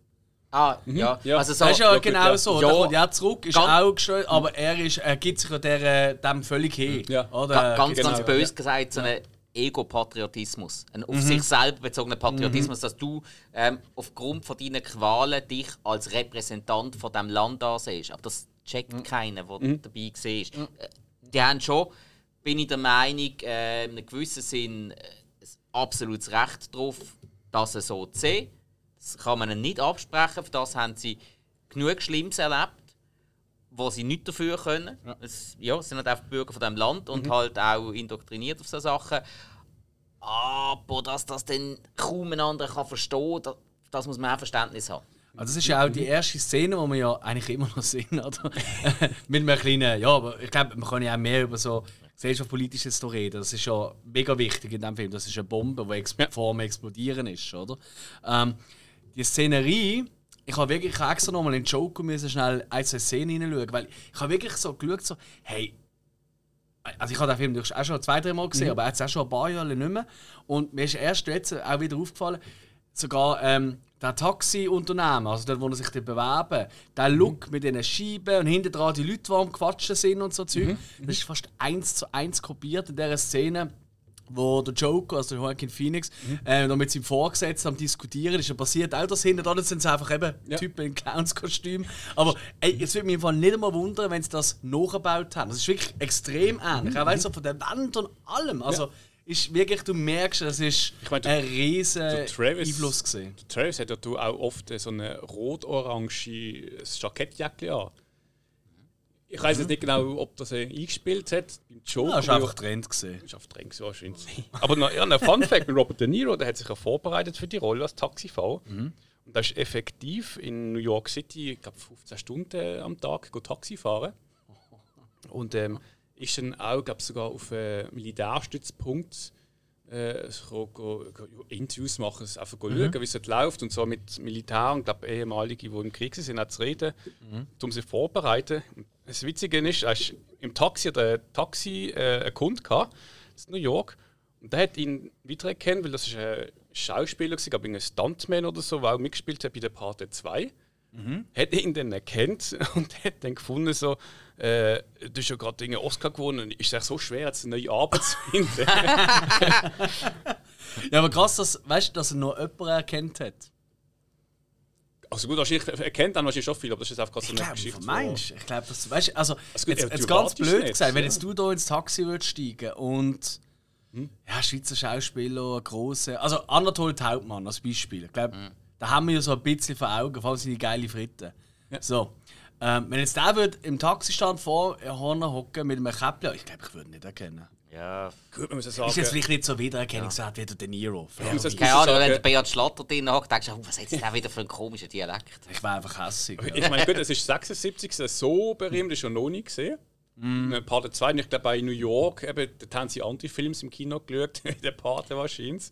Ah, ja. Ja. Also so, Das ist ja ja, genau ja. so. Ja. Der kommt ja zurück, ist Ganz- auch gestellt, aber er, ist, er gibt sich ja der, äh, dem völlig hin. Ja. Oder? Ga- ganz, genau, ganz böse gesagt, so ein Ego-Patriotismus. Ein Mhm. auf sich selber bezogener Patriotismus, dass du ähm, aufgrund von deinen Qualen dich als Repräsentant von diesem Land ansiehst. Aber das checkt Mhm. keiner, der dabei war. Äh, Die haben schon, bin ich der Meinung, äh, in einem gewissen Sinn äh, ein absolutes Recht darauf, das so zu sehen. Das kann man ihnen nicht absprechen, für das haben sie genug Schlimmes erlebt wo sie nichts dafür können. Es, ja, es sind halt einfach Bürger von diesem Land und halt auch indoktriniert auf solche Sachen. Aber dass das dann kaum ein anderer kann verstehen kann, das muss man auch Verständnis haben. Also das ist ja auch die erste Szene, die wir ja eigentlich immer noch sehen, oder? Mit einem kleinen, ja, aber ich glaube, man kann ja auch mehr über so gesellschaftspolitisches da reden. Das ist ja mega wichtig in diesem Film. Das ist eine Bombe, die vor dem Explodieren ist, oder? Ähm, die Szenerie, ich habe wirklich ich habe extra nochmal in den Joker müssen schnell ein, zwei Szenen hineinschauen, weil ich habe wirklich so geschaut, so, hey, also ich habe den Film natürlich auch schon zwei, drei Mal gesehen, aber jetzt auch schon ein paar Jahre nicht mehr. Und mir ist erst jetzt auch wieder aufgefallen, sogar ähm, der Taxi-Unternehmer, also dort, wo er sich dort bewerben, der Look mit diesen Scheiben und hinten dran die Leute, die am Quatschen sind und so Zeug, das ist fast eins zu eins kopiert in dieser Szene, wo der Joker, also Joaquin Phoenix, äh, noch mit seinem Vorgesetzten am Diskutieren ist. Und passiert auch das hinten dran, sind es einfach eben Ja. Typen in Clownskostüm. Aber ey, es würde mich im Fall nicht einmal wundern, wenn sie das nachgebaut haben. Das ist wirklich extrem ähnlich. Auch weißt du, von der Wand und allem. Also, ist wirklich, du merkst, es ist Ich meine, der- ein riesen Travis- Einfluss gesehen. Travis hat ja du auch oft so eine rot-orange Jackettjacke an. Ich weiß jetzt nicht genau, ob das eingespielt hat. Beim Joker. Ja, das war einfach Trend gesehen. ist auf Drängs wahrscheinlich. Aber noch ja, ein Fun Fact mit Robert De Niro, der hat sich ja vorbereitet für die Rolle als Taxifahrer. Und er ist effektiv in New York City, ich glaube 15 Stunden am Tag go Taxi fahren. Und ähm, ist dann auch, glaube sogar auf einen Militärstützpunkt äh, so go, go, Interviews machen, es einfach go schauen, wie es dort läuft und so mit Militär und glaub, ehemalige, die im Krieg sind, auch zu reden, um sich vorzubereiten. Das Witzige ist, ist im Taxi ein Taxi äh, einen Kunden gehabt, in New York, und der hat ihn wiedererkannt, weil das ist ein Schauspieler, war, glaube ich, ein Stuntman oder so, der auch mitgespielt hat bei der Parte 2. Hat ihn dann erkannt und hat dann gefunden, so, äh, du hast ja gerade einen Oscar gewonnen, ist es so schwer, jetzt eine neue Arbeit zu finden. Ja, aber krass, dass, weißt dass er noch jemanden erkannt hat. Also gut, wahrscheinlich erkennt dann wahrscheinlich schon viel, aber das ist einfach gerade so Ich eine glaube, Geschichte. meinst du? Ich glaube, das, weißt du, also, Also gut, jetzt, ja, jetzt ganz blöd gesagt, wenn ja. jetzt du hier ins Taxi würdest steigen und Hm? ja, Schweizer Schauspieler, große, also Anatol Taubmann als Beispiel, ich glaube, Hm. da haben wir ja so ein bisschen vor Augen, vor allem seine geile Fritten. So, ähm, wenn jetzt der würde im Taxistand vor Horner hocken mit einem Käppchen, ich glaube, ich würde ihn nicht erkennen. Ja. Gut, man muss ja Ist jetzt sagen, vielleicht nicht so wiedererkennungswert wie der De Niro. jetzt Keine Ahnung, wenn sagen, der Beat Schlatter drin hockt, denkst du, was hat jetzt der wieder für einen komischen Dialekt? Ich wäre einfach hässig. Ja. ich meine, gut, es ist 76, so berühmt ist schon noch nie gesehen. Mm. Part 2, ich glaube bei New York, eben, dort haben sie Antifilms im Kino geschaut, in der Parte wahrscheinlich.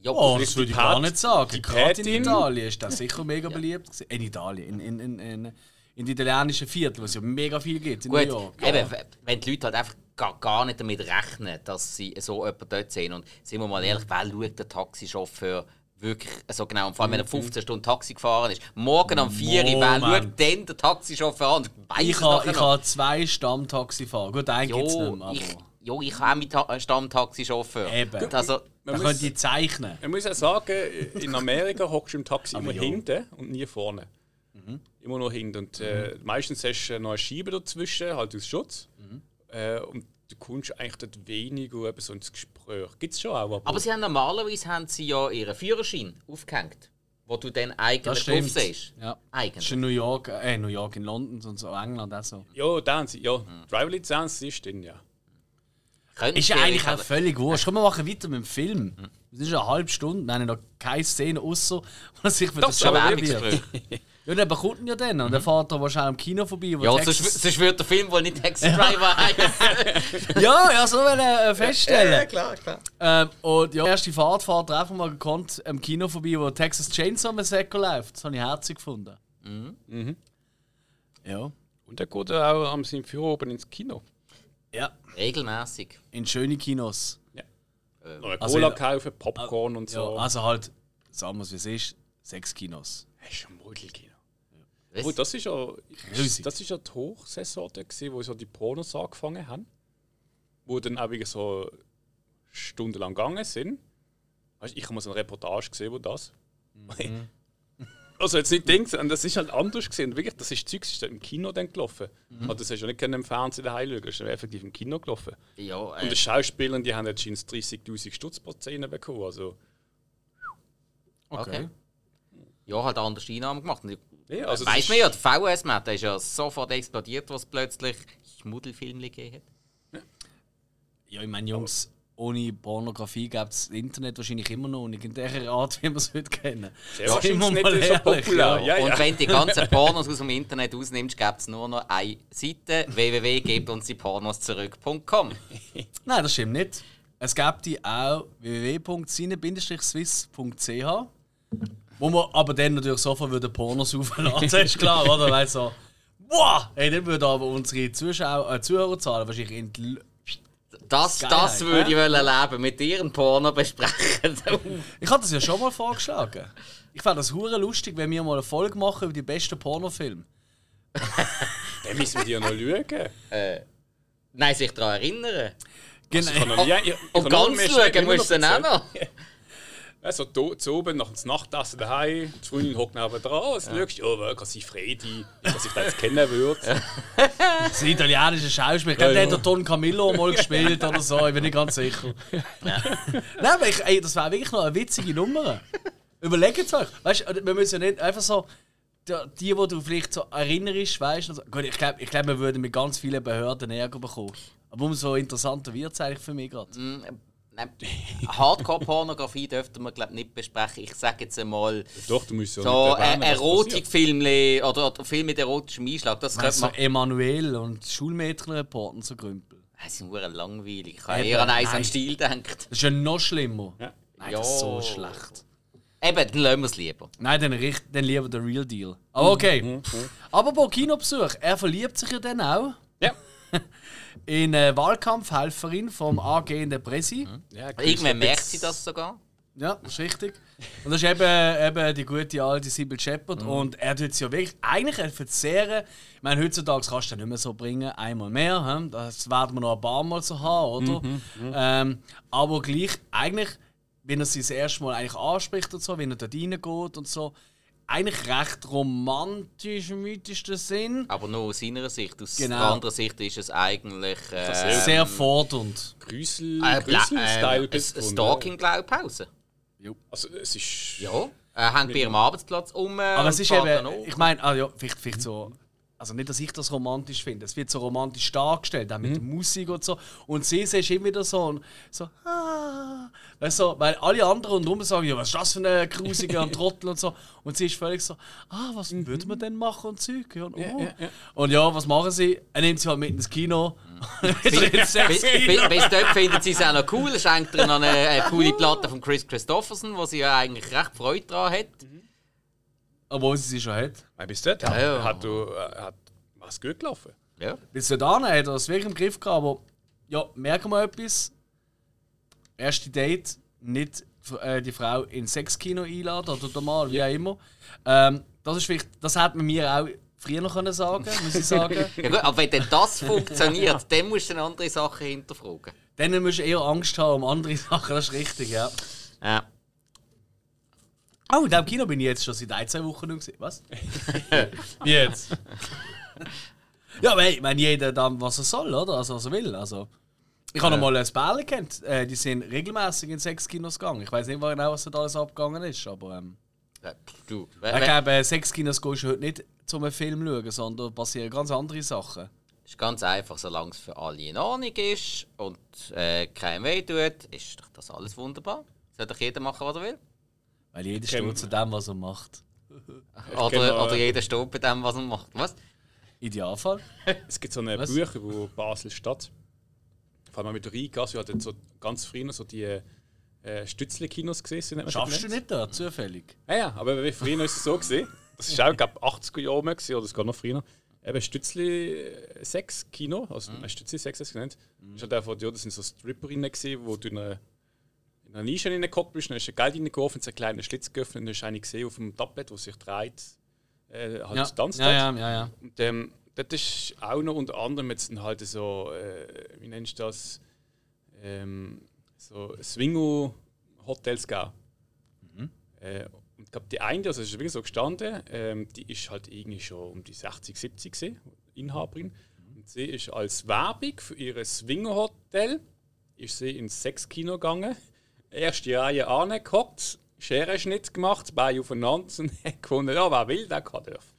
Ja, Oh, das würde ich die gar Pat- nicht sagen. die Gerade in. Italien ist das sicher mega beliebt. In Italien, in, in, in, in, in den italienischen Viertel, wo es ja mega viel gibt in Gut, New York. eben, w- wenn die Leute halt einfach gar, gar nicht damit rechnen, dass sie so jemanden dort sehen. Und sind wir mal Mhm. ehrlich, wer schaut der Taxichauffeur wirklich so genau? Und vor allem, Mhm. wenn er 15 Stunden Taxi gefahren ist. Morgen um 4 Uhr, wer schaut denn der Taxichauffeur an? Ich habe ich ha zwei Stammtaxifahrer. Gut, einen gibt es nicht Jo, mehr. ich, jo, ich habe auch meinen Ta- äh, Stammtaxichauffeur. Eben. Also, da Man muss, ihr zeichnen. man muss ja sagen, in Amerika hockst du im Taxi immer ja. hinten und nie vorne. Mhm. Immer nur hinten. Und äh, meistens hast du noch eine Scheibe dazwischen, halt aus Schutz. Mhm. Äh, und du kommst eigentlich dort weniger eben so ins Gespräch. Gibt es schon auch, aber, aber sie haben normalerweise haben sie ja ihren Führerschein aufgehängt, wo du dann Das eigentlich drauf stimmt. siehst. Ja. Das Eigentlich. ist in New York, äh, New York, in London und so, England auch so. ja, da haben sie, ja, Mhm. Driver-Lizenz ist drin, ja. Könnte Ist ja eigentlich auch völlig wurscht. Komm, wir machen weiter mit dem Film. Es ist eine halbe Stunde, wir haben noch keine Szene außer, wo er sich für das Das ist Ja, der bekommt ihn ja dann. Und der fährt da wahrscheinlich am Kino vorbei. Wo Ja, Texas- sonst, sonst würde der Film wohl nicht Taxi Driver heißen. ja, ja, so will er äh, feststellen. klar, klar. Ähm, und ja, erste Fahrt fährt er einfach mal gekonnt am Kino vorbei, wo Texas Chainsaw Massacre läuft. Das habe ich herzig gefunden. Mhm. Ja. Und dann geht er auch am seinem Führer oben ins Kino. Ja. Regelmäßig. In schöne Kinos. Noch eine Also Cola kaufen, Popcorn und Ja, so. also halt, sagen wir es wie es ist, sechs Kinos. Das ist ein Modelkino. Oh, das ist ja, das ist ja die Hochsaison, da gewesen, wo so die Pornos angefangen haben. Wo dann auch wieder so stundenlang gegangen sind. Weißt, ich habe mal so eine Reportage gesehen, wo das. Mhm. Also jetzt nicht und das ist halt anders gesehen. Wirklich, das ist Zeug, das ist dann im Kino dann gelaufen. Mhm. Also das hast du ja nicht können im Fernsehen daheim schauen, das ist ja effektiv im Kino gelaufen. Ja, Und äh, die Schauspieler, die haben jetzt schon 30'000 Stutz pro Szene bekommen. Also, okay. Ja, halt anders Einnahmen gemacht. Und ja, also das Weiß ist- man ja, der VS-Mat ist ja sofort explodiert, was plötzlich Schmuddelfilme gegeben hat. Ja, ich meine, Jungs, ohne Pornografie gäbe es das Internet wahrscheinlich immer noch nicht in der Art, wie wir es heute kennen. Sehr wahrscheinlich wir nicht mal so ehrlich, populär. ja. Ja, ja. Und wenn du die ganzen Pornos aus dem Internet ausnimmst, gibt es nur noch eine Seite www.gebt uns die Pornos zurück.com. Nein, das stimmt nicht. Es gibt die auch www.sine-swiss.ch wo man aber dann natürlich sofort würde Pornos aufladen, das ist klar, oder? Weil so, wow! Hey, dann würden aber unsere Zuschauer, äh, Zuhörerzahlen wahrscheinlich in Das, Geil, das würde ich wollen erleben, mit dir einen Porno besprechen. Ich hatte das ja schon mal vorgeschlagen. Ich fand das hure lustig, wenn wir mal eine Folge machen über die besten Pornofilme. Dann müssen wir die ja noch schauen. Nein, sich daran erinnern. Genau. Ich kann noch nie- ich- ich Und kann noch ganz schauen musst du dann auch noch. Also da, zu oben, nach dem Nachtessen daheim, die Freundin hockt neben dran, was schaust du? Ja, wirklich, sie Fredi, dass ich das jetzt kennen würde. Das italienische Schauspiel. Ich glaube, der hat Don Camillo mal gespielt oder so, ich bin nicht ganz sicher. Nein, aber ich, ey, das wäre wirklich noch eine witzige Nummer. Überlegt es euch. Weißt du, wir müssen ja nicht einfach so. Die, die, du vielleicht so erinnerst, weißt du. Gut, ich glaube, ich glaub, wir würden mit ganz vielen Behörden Ärger bekommen. Aber umso interessanter wird es eigentlich für mich gerade. Nein, Hardcore-Pornografie dürften wir glaub, nicht besprechen. Ich sage jetzt einmal Doch, du musst ja so erwähnen, äh. Erotikfilme oder, oder Filme mit erotischem Einschlag. Das könnte man. Emanuel und Schulmädchenreporten so Grümpel. Das sind nur langweilig. Ich habe eher an eins an Stil gedacht. Das ist ja noch schlimmer. Ja. Nein, Ja. das ist so schlecht. Eben, dann lassen wir es lieber. Nein, dann, richt, dann lieber der Real Deal. Aber okay. Aber bei Kinobesuch, er verliebt sich ja dann auch eine Wahlkampfhelferin vom angehenden Presi. ja Irgendwann merkt sie das sogar. Ja, das ist richtig. Und das ist eben, eben die gute alte Sybil Shepard. Und er tut es ja wirklich eigentlich er verzehren. Ich meine, heutzutage kannst du das nicht mehr so bringen, einmal mehr. hm? Das werden wir noch ein paar Mal so haben, oder? Ähm, aber gleich, eigentlich, wenn er sie das erste Mal eigentlich anspricht und so, wenn er dort reingeht und so, eigentlich recht romantisch im weitesten Sinn. Aber nur aus seiner Sicht. Aus Genau. der anderen Sicht ist es eigentlich. Äh, Sehr fordernd. Grüsel, äh, Grüsel-Style äh, bist ein du. Stalking-Blaupause. Also es ist... Ja. Er hängt bei ihrem Arbeitsplatz um. Aber es ist eben, ich meine, ah, ja, vielleicht, vielleicht so. Also nicht, dass ich das romantisch finde. Es wird so romantisch dargestellt, auch mit der Musik und so. Und sie ist immer wieder so, und so, ah, weißt du, weil alle anderen rundherum sagen, ja, was ist das für ein grusiger und Trottel und so. Und sie ist völlig so, ah, was würde man denn machen und Zeug? Ja, und, oh. und ja, was machen sie? Er nimmt sie halt mit ins Kino. Ins Bis, Kino. bis dort findet sie es auch noch cool. Schenkt ihr noch eine, eine coole Platte von Chris Christopherson, wo sie ja eigentlich recht Freude daran hat. Obwohl sie sie schon hat. Nein, bis dort Ja. hat du hat was gut gelaufen. Ja. Bis dahin hat er es wirklich im Griff gehabt, aber ja, merken wir etwas. Erste Date, nicht äh, die Frau ins Sexkino einladen oder der Mann, wie auch immer. Ähm, das ist vielleicht, das hätte man mir auch früher noch können sagen, muss ich sagen. Ja gut, aber wenn denn das funktioniert, dann musst du eine andere Sache hinterfragen. Dann musst du eher Angst haben um andere Sachen, das ist richtig, ja. Ja. Oh, in diesem Kino bin ich jetzt schon seit ein, zwei Wochen nicht gesehen. Was? Wie jetzt? ja, aber hey, ich meine, jeder dann, was er soll, oder? Also, was er will. Also, ich habe noch mal ein Bärle kennt. Äh, die sind regelmäßig in Sexkinos gegangen. Ich weiß nicht genau, was da alles abgegangen ist, aber. Ähm, Ja, Du, ich glaube, äh, Sexkinos gehst du heute nicht zum einen Film schauen, sondern passieren ganz andere Sachen. ist ganz einfach, solange es für alle in Ordnung ist und äh, kein weh tut, ist doch das alles wunderbar. Soll doch jeder machen, was er will. Weil jeder kenn- steht zu dem, was er macht. Oder, noch- oder jeder steht bei dem, was er macht. Was? Idealfall. Es gibt so eine Was? Bücher, wo Basel-Stadt, vor allem mit der Rheingasse, hat so ganz früher so die äh, Stützle-Kinos gesehen. Schaffst du nicht da, zufällig? Ja, ja, aber wie früher ist es so gesehen. Das war auch, glaube 80er Jahre mehr gewesen, oder sogar noch früher. Eben Stützli 6 Kino, also mhm. Stützli 6 ist es genannt. Mhm. Ist halt einfach, ja, das sind so Stripperinnen gewesen, wo du in einer Nische reingekommen bist, dann hast du Geld reingeworfen, es einen kleinen Schlitz geöffnet und dann hast du eine gesehen auf dem Tablet, wo sich dreht, äh, halt Ja. tanzt ja, ja, ja, ja. Und ähm, das ist auch noch unter anderem jetzt dann halt so, äh, wie nennst du das, ähm, so Swingo-Hotels gegeben. Äh, und ich glaube, die eine, also es ist wirklich so gestanden, ähm, die ist halt irgendwie schon um die 60, 70 gewesen, Inhaberin. Und sie ist als Werbung für ihr Swingo-Hotel ist sie ins Sexkino gegangen, erste Reihe angehockt, Scherenschnitt gemacht, Beine aufeinander und hat gefunden, ja, wer will, der kann dürfen.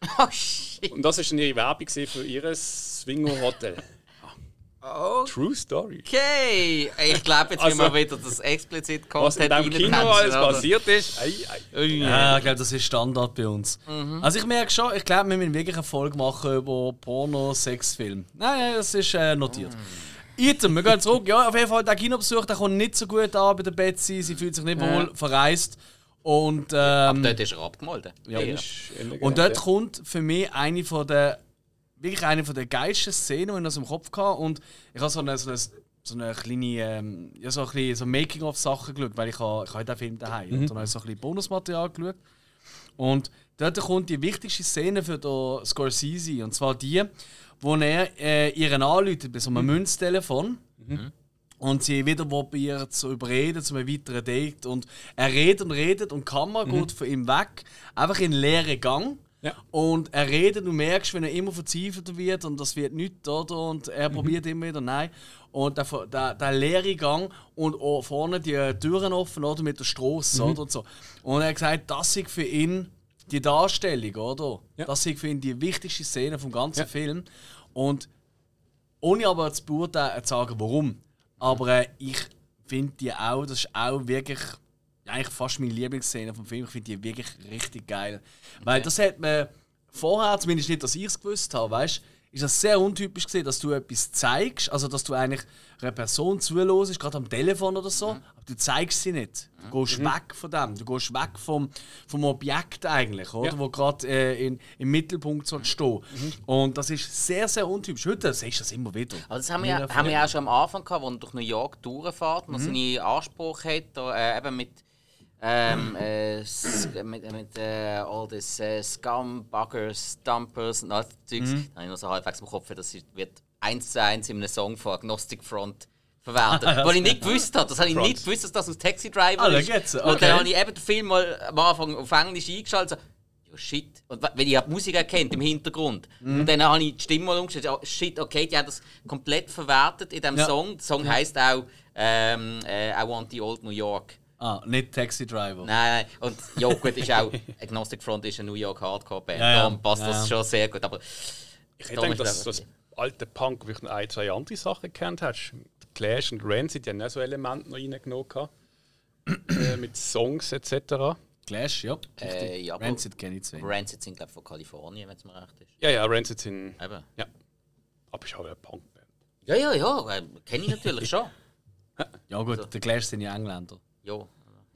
Oh shit. Und das war dann ihre Werbung für ihr Swingo-Hotel. True Story. Okay, ich glaube, jetzt Also, müssen wir wieder das explizit Was in Content diesem Kino alles passiert ist, ei, ei. Ja, ich glaube, das ist Standard bei uns. Also ich merke schon, ich glaube, wir müssen wirklich eine Folge machen über Porno-Sex-Film. Nein, nein, das ist äh, notiert. Item, wir gehen zurück. Ja, auf jeden Fall, der Kinobesuch der kommt nicht so gut an bei der Betsy. Sie fühlt sich nicht wohl verreist. Und, ähm, Dort ist er abgemalt. Ja, Ja. Und dort ja. kommt für mich eine von der wirklich eine von der geilsten Szenen, die ich aus dem Kopf hatte. Und ich habe so eine, so eine, so eine kleine ähm, ja, so ein bisschen so Making-of-Sachen geschaut, weil ich, habe, ich habe den Film daheim und dann habe ich so ein bisschen Bonusmaterial geschaut. Und dort kommt die wichtigste Szene für den Scorsese. Und zwar die, wo er äh, ihren anruft bei so einem Münztelefon. Und sie wieder probiert zu überreden zu einem weiteren Date. Und er redet und redet und die Kamera geht von ihm weg. Einfach in leeren Gang. Ja. Und er redet, du merkst, wenn er immer verzweifelter wird und das wird nichts, oder? Und er probiert immer wieder, nein. Und der, der, der leere Gang und auch vorne die Türen offen, oder? Mit der Straße, oder? Und, so. und er hat gesagt, das ist für ihn die Darstellung, oder? Ja. Das ist für ihn die wichtigste Szene vom ganzen Ja. Film. Und ohne aber zu beurteilen, zu sagen, warum. Aber äh, ich finde die auch, das ist auch wirklich eigentlich fast meine Lieblingsszene vom Film. Ich finde die wirklich richtig geil. Weil das hat man vorher, zumindest nicht, dass ich es gewusst habe, weißt ist das sehr untypisch gesehen, dass du etwas zeigst, also dass du eigentlich einer Person zuhörst, gerade am Telefon oder so, aber du zeigst sie nicht. Du gehst weg von dem, du gehst weg vom, vom Objekt eigentlich, oder? Ja. wo gerade äh, in, im Mittelpunkt soll stehen. Und das ist sehr, sehr untypisch. Heute siehst du das immer wieder. Also das haben wir, ja, haben wir auch schon am Anfang gehabt, wo er durch New York durchfährt und seine Ansprüche hat, äh, eben mit, ähm, äh, s- mit, mit äh, all das äh, Scum, Buggers, Dumpers und all das Zeugs. Da habe ich noch so halbwegs im Kopf, das ist- wird eins zu eins in einem Song von Agnostic Front verwertet. Was ich nicht gewusst habe, das habe ich Front. nicht gewusst, dass das aus Taxi Driver Ah, ist. geht's. Und Okay. dann habe ich eben den Film mal am Anfang auf Englisch eingeschaltet. So, ja, shit. Und wenn ich die Musik erkennt im Hintergrund. Mhm. Und dann habe ich die Stimme mal umgestellt. Ja, shit, okay, die haben das komplett verwertet in diesem Ja. Song. Der Song heisst auch ähm, äh, I Want the Old New York. Ah, nicht Taxi Driver. Nein, nein. Und ja, gut, ist auch Agnostic Front ist eine New York Hardcore Band. Ja, ja. Darum passt Ja, das schon sehr gut. Aber Ich ist dass es das alte Punk wirklich noch ein, zwei andere Sachen kennt hast. Clash und Rancid, die haben auch so Elemente noch reingenommen. äh, mit Songs etc. Clash, ja. Äh, ja, Rancid kenne ich zwei. Rancid sind, glaube ich, von Kalifornien, wenn es mir recht ist. Ja, ja, Rancid sind. Eben. Ja. Aber ich habe ja Punk. Ja, ja, ja. äh, Kenne ich natürlich schon. Ja gut, der Clash sind ja Engländer. Ja.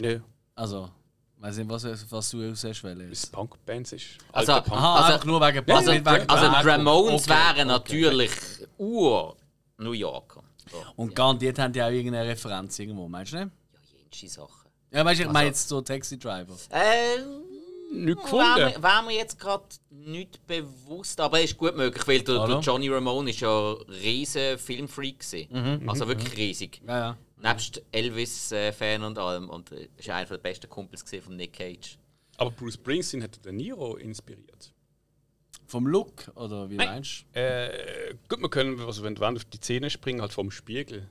Ja, Also, weiß nicht, was, was du aus der Schwelle bis ist. Punk-Bands ist. Also- alter Punk. Aha, Also- einfach nur wegen Also, nicht wegen also die Ramones Okay, wären okay. natürlich ur New Yorker. So. Und garantiert haben die auch irgendeine Referenz irgendwo, meinst du nicht? Ja, jenste Sachen. Ja, weißt du, ich meine Also- jetzt so Taxi Driver. Äh, Nicht Wäre gefunden. mir, wär mir jetzt gerade nicht bewusst, aber es ist gut möglich, weil der, der Johnny Ramone ist ja ein riesen Filmfreak gewesen. Also wirklich riesig. Ja, ja. Nebst Elvis-Fan und allem. Und äh, ist einer der besten Kumpels von Nick Cage. Aber Bruce Springsteen hat den Niro inspiriert. Vom Look, oder wie Nein. meinst Äh, gut, wir können, also wenn wir auf die Zähne springen, halt vom Spiegel.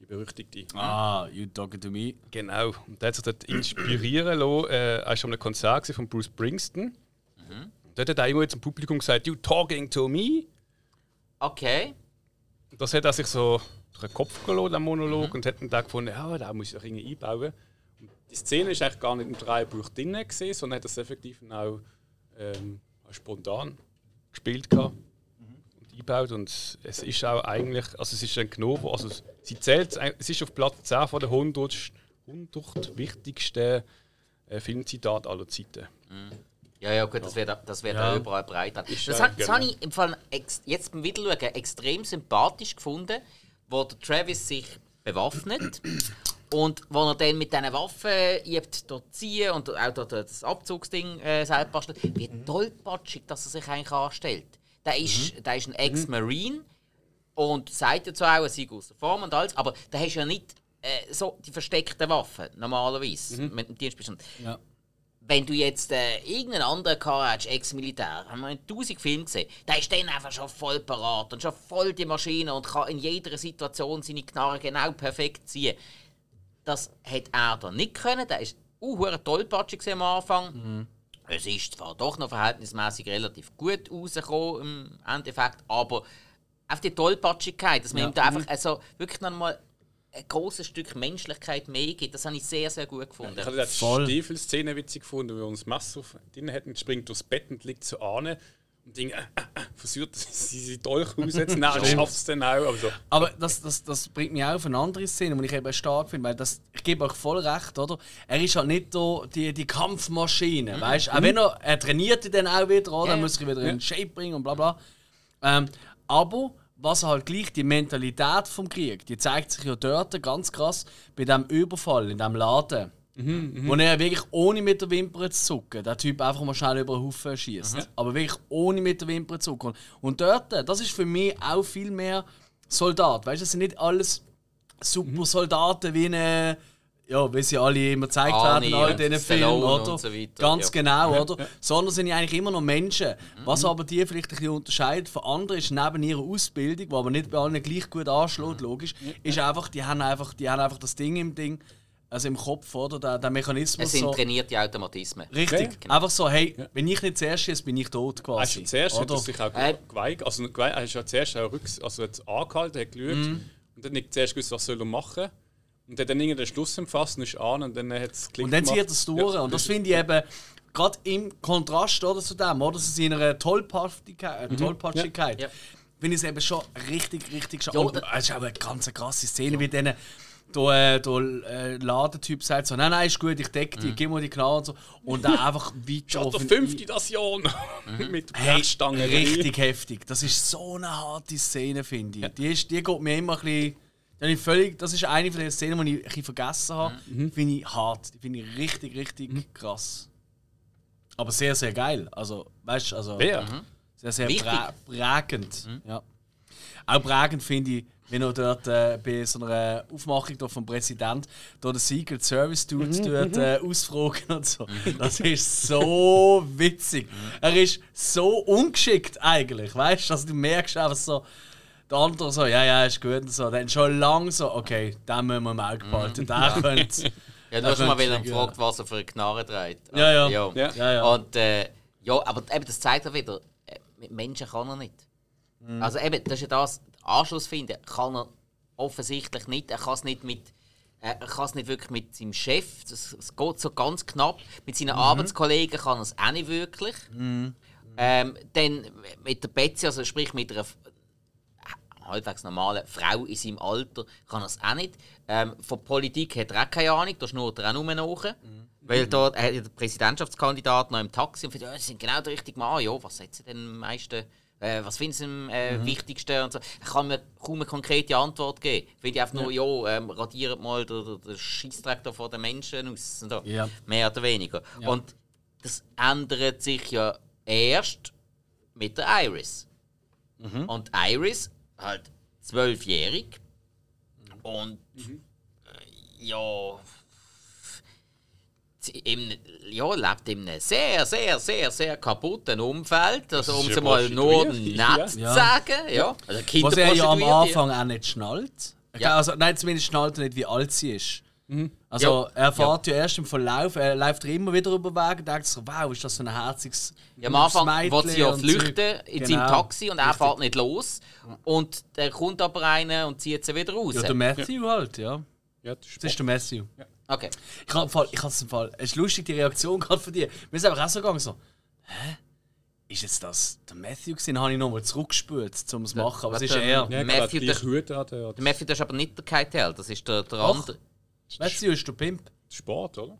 Die berüchtigte. du? Ah, you talking to me. Genau. Und der hat sich dort inspirieren lassen. Äh, er war schon an einem Konzert von Bruce Springsteen. Und dort hat er immer zum Publikum gesagt, you talking to me? Okay. Und das hat er sich so durch den Kopf gelassen, der Monolog, und hat dann da gefunden, ja, da muss ich doch irgendwie einbauen. Und die Szene ist eigentlich gar nicht im Drehbuch drin, gewesen, sondern hat das effektiv auch ähm, spontan gespielt gehabt und eingebaut. Und es ist auch eigentlich, also es ist ein Gnovo, also sie zählt, es ist auf Platz 10 von den 100, 100 wichtigsten äh, Filmzitaten aller Zeiten. Ja, ja, gut, das wird, das wird Ja. auch überall breit. Das, das, hat- das genau. habe ich im Fall jetzt beim Wiederschauen extrem sympathisch gefunden, wo der Travis sich bewaffnet und wo er dann mit diesen Waffen übt, dort ziehen und auch dort das Abzugsding äh, selber bastelt. Wie tollpatschig, dass er sich eigentlich anstellt. Der ist, der ist ein Ex-Marine und sagt dazu auch, er sei aus der Form und alles, aber der hast ja nicht äh, so die versteckten Waffen, normalerweise, mit dem Dienstbestand Ja. Wenn du jetzt äh, irgendeinen anderen gehabt hättest, Ex-Militär, haben wir in tausend Filmen gesehen, der ist dann einfach schon voll parat und schon voll die Maschine und kann in jeder Situation seine Knarre genau perfekt ziehen. Das hat er da nicht können. Der ist uh, tollpatschig am Anfang. Es ist zwar doch noch verhältnismäßig relativ gut rausgekommen im Endeffekt, aber auf die Tollpatschigkeit, dass man Ja. ihm da einfach also wirklich noch mal ein großes Stück Menschlichkeit mehr gibt, das habe ich sehr, sehr gut gefunden. Ich habe die Voll. Stiefelszene witzig gefunden, wo wir uns Messer drin hätten, springt durchs Bett und liegt so an und Ding, äh, äh, versucht, sie sie Dolch aussetzen. Nein, Stimmt. schafft es dann auch. Aber so. Aber das, das, das bringt mich auch auf eine andere Szene, die ich eben stark finde, weil das, ich gebe euch voll recht, oder? Er ist halt nicht da die, die Kampfmaschine, weißt du? Auch wenn er, er trainiert dann auch wieder, oder? Ja. Er muss sich wieder in Shape bringen und bla bla. Ähm, aber was halt gleich die Mentalität vom Krieg, die zeigt sich ja dort ganz krass bei dem Überfall in dem Laden. Wo er wirklich ohne mit der Wimper zu zucken, der Typ einfach mal schnell über den Haufen schießt. Aber wirklich ohne mit der Wimper zu zucken. Und dort, das ist für mich auch viel mehr Soldat. Weißt du, das sind nicht alles super Soldaten wie eine. Ja, wie sie alle immer gezeigt Arnie werden in all diesen Filmen, oder? so weiter, Ganz ja. genau, oder? Sondern sind ja eigentlich immer noch Menschen. Was aber die vielleicht ein bisschen unterscheidet von anderen, ist neben ihrer Ausbildung, die aber nicht bei allen gleich gut anschlägt, logisch, ist einfach, die haben einfach, die haben einfach das Ding im Ding, also im Kopf, oder? Der, der Mechanismus Es sind so. trainierte Automatismen. Richtig. Ja, Einfach so, hey, wenn ich nicht zuerst schieße, bin ich tot Hast quasi. du zuerst hat oder? er sich auch Äh. geweigert, also er ist ja zuerst auch rücks, also hat angehalten, hat geschaut Mhm. und dann nicht zuerst gewusst, was soll er machen. Und hat dann irgendwie den Schluss empfasst und ist an und dann hat es Und dann zieht es durch. Ja, und das finde ich eben gerade im Kontrast oder, zu dem, oder? Zu seiner Tollpatschigkeit. Äh, Tollpatschigkeit Ja. Finde ich es eben schon richtig, richtig schade. Ja, Es ist auch eine ganz krasse Szene, wie denen der, äh, der äh, Ladentyp sagt so, nein, nein, ist gut, ich decke Mhm. dich, gib mir die Knarre und so. Und dann einfach weiter Schon auf der fünfte Nation Mhm. mit Hey, Brechstangen. richtig heftig. Das ist so eine harte Szene, finde ich. Die, ist, die geht mir immer ein bisschen. Die habe ich völlig, das ist eine von den Szenen, die ich ein bisschen vergessen habe. Mhm. Finde ich hart. Die finde ich richtig, richtig krass. Aber sehr, sehr geil. Also, weißt du, also. Wer? Sehr, sehr Wichtig. prä prägend. Ja. Auch prägend finde ich, wenn er dort äh, bei so einer Aufmachung vom Präsident da den Secret Service Dudes dort äh, ausfragen und so. Das ist so witzig. Er ist so ungeschickt eigentlich, weißt du? Also du merkst einfach so, der andere so, ja, ja, ist gut und so. Dann schon lang so, okay, den müssen wir im Auge behalten. Der könnte. Ja, du hast mal wieder gefragt, was er für eine Knarre trägt. Ja, ja. ja. Ja. Ja, ja. Und äh, ja, aber eben, das zeigt auch wieder, äh, mit Menschen kann er nicht. Mhm. Also eben, das ist ja das, Anschluss finden kann er offensichtlich nicht. Er kann es nicht mit äh, er kann es nicht wirklich mit seinem Chef, das, das geht so ganz knapp. Mit seinen Mhm. Arbeitskollegen kann er es auch nicht wirklich. Ähm, dann mit der Betsy, also sprich mit einer halbwegs normalen Frau in seinem Alter, kann er es auch nicht. Ähm, von Politik hat er auch keine Ahnung, da schnurrt er auch nur nach. Weil da er hat ja den Präsidentschaftskandidat noch im Taxi und findet, ja, sie sind genau der richtige Mann. Ja, was hat sie denn am meisten Äh, was findest du am äh, wichtigsten? Und so. Ich kann mir kaum eine konkrete Antwort geben. Finde ich einfach nur, ja, ähm, radiert mal den, den, da von den Menschen aus. So. Ja. Mehr oder weniger. Und das ändert sich ja erst mit der Iris. Und Iris, halt zwölfjährig. Und äh, ja. sie Im, ja, lebt in einem sehr, sehr, sehr, sehr kaputten Umfeld. Also, um es ja mal nur nett zu ja. sagen. Ja. Also Kinder Was er ja am Anfang auch nicht schnallt. Ja. Also, nein, zumindest schnallt er nicht, wie alt sie ist. Mhm. Also, Ja. er fährt ja. erst im Verlauf, er läuft immer wieder über den Weg und denkt sich, wow, ist das so ein herziges Ja, am Anfang will sie ja flüchten in Genau. seinem Taxi und er fährt nicht los. Und der kommt aber rein und zieht sie wieder raus. Ja, der Matthew halt, ja. Ja, das Das ist der Matthew. Okay. Ich habe Fall, ich hab's im Fall, es ist lustig, die Reaktion gerade von dir. Mir ist einfach auch so gegangen, so, hä? Ist jetzt das der Matthew gewesen? Habe ich nochmal zurückgespült, um es zu machen, aber es ist er. Ja, Matthew, der- der Matthew das ist aber nicht der Keitel, das ist der, der andere. Matthew ist der Pimp. Sport, oder?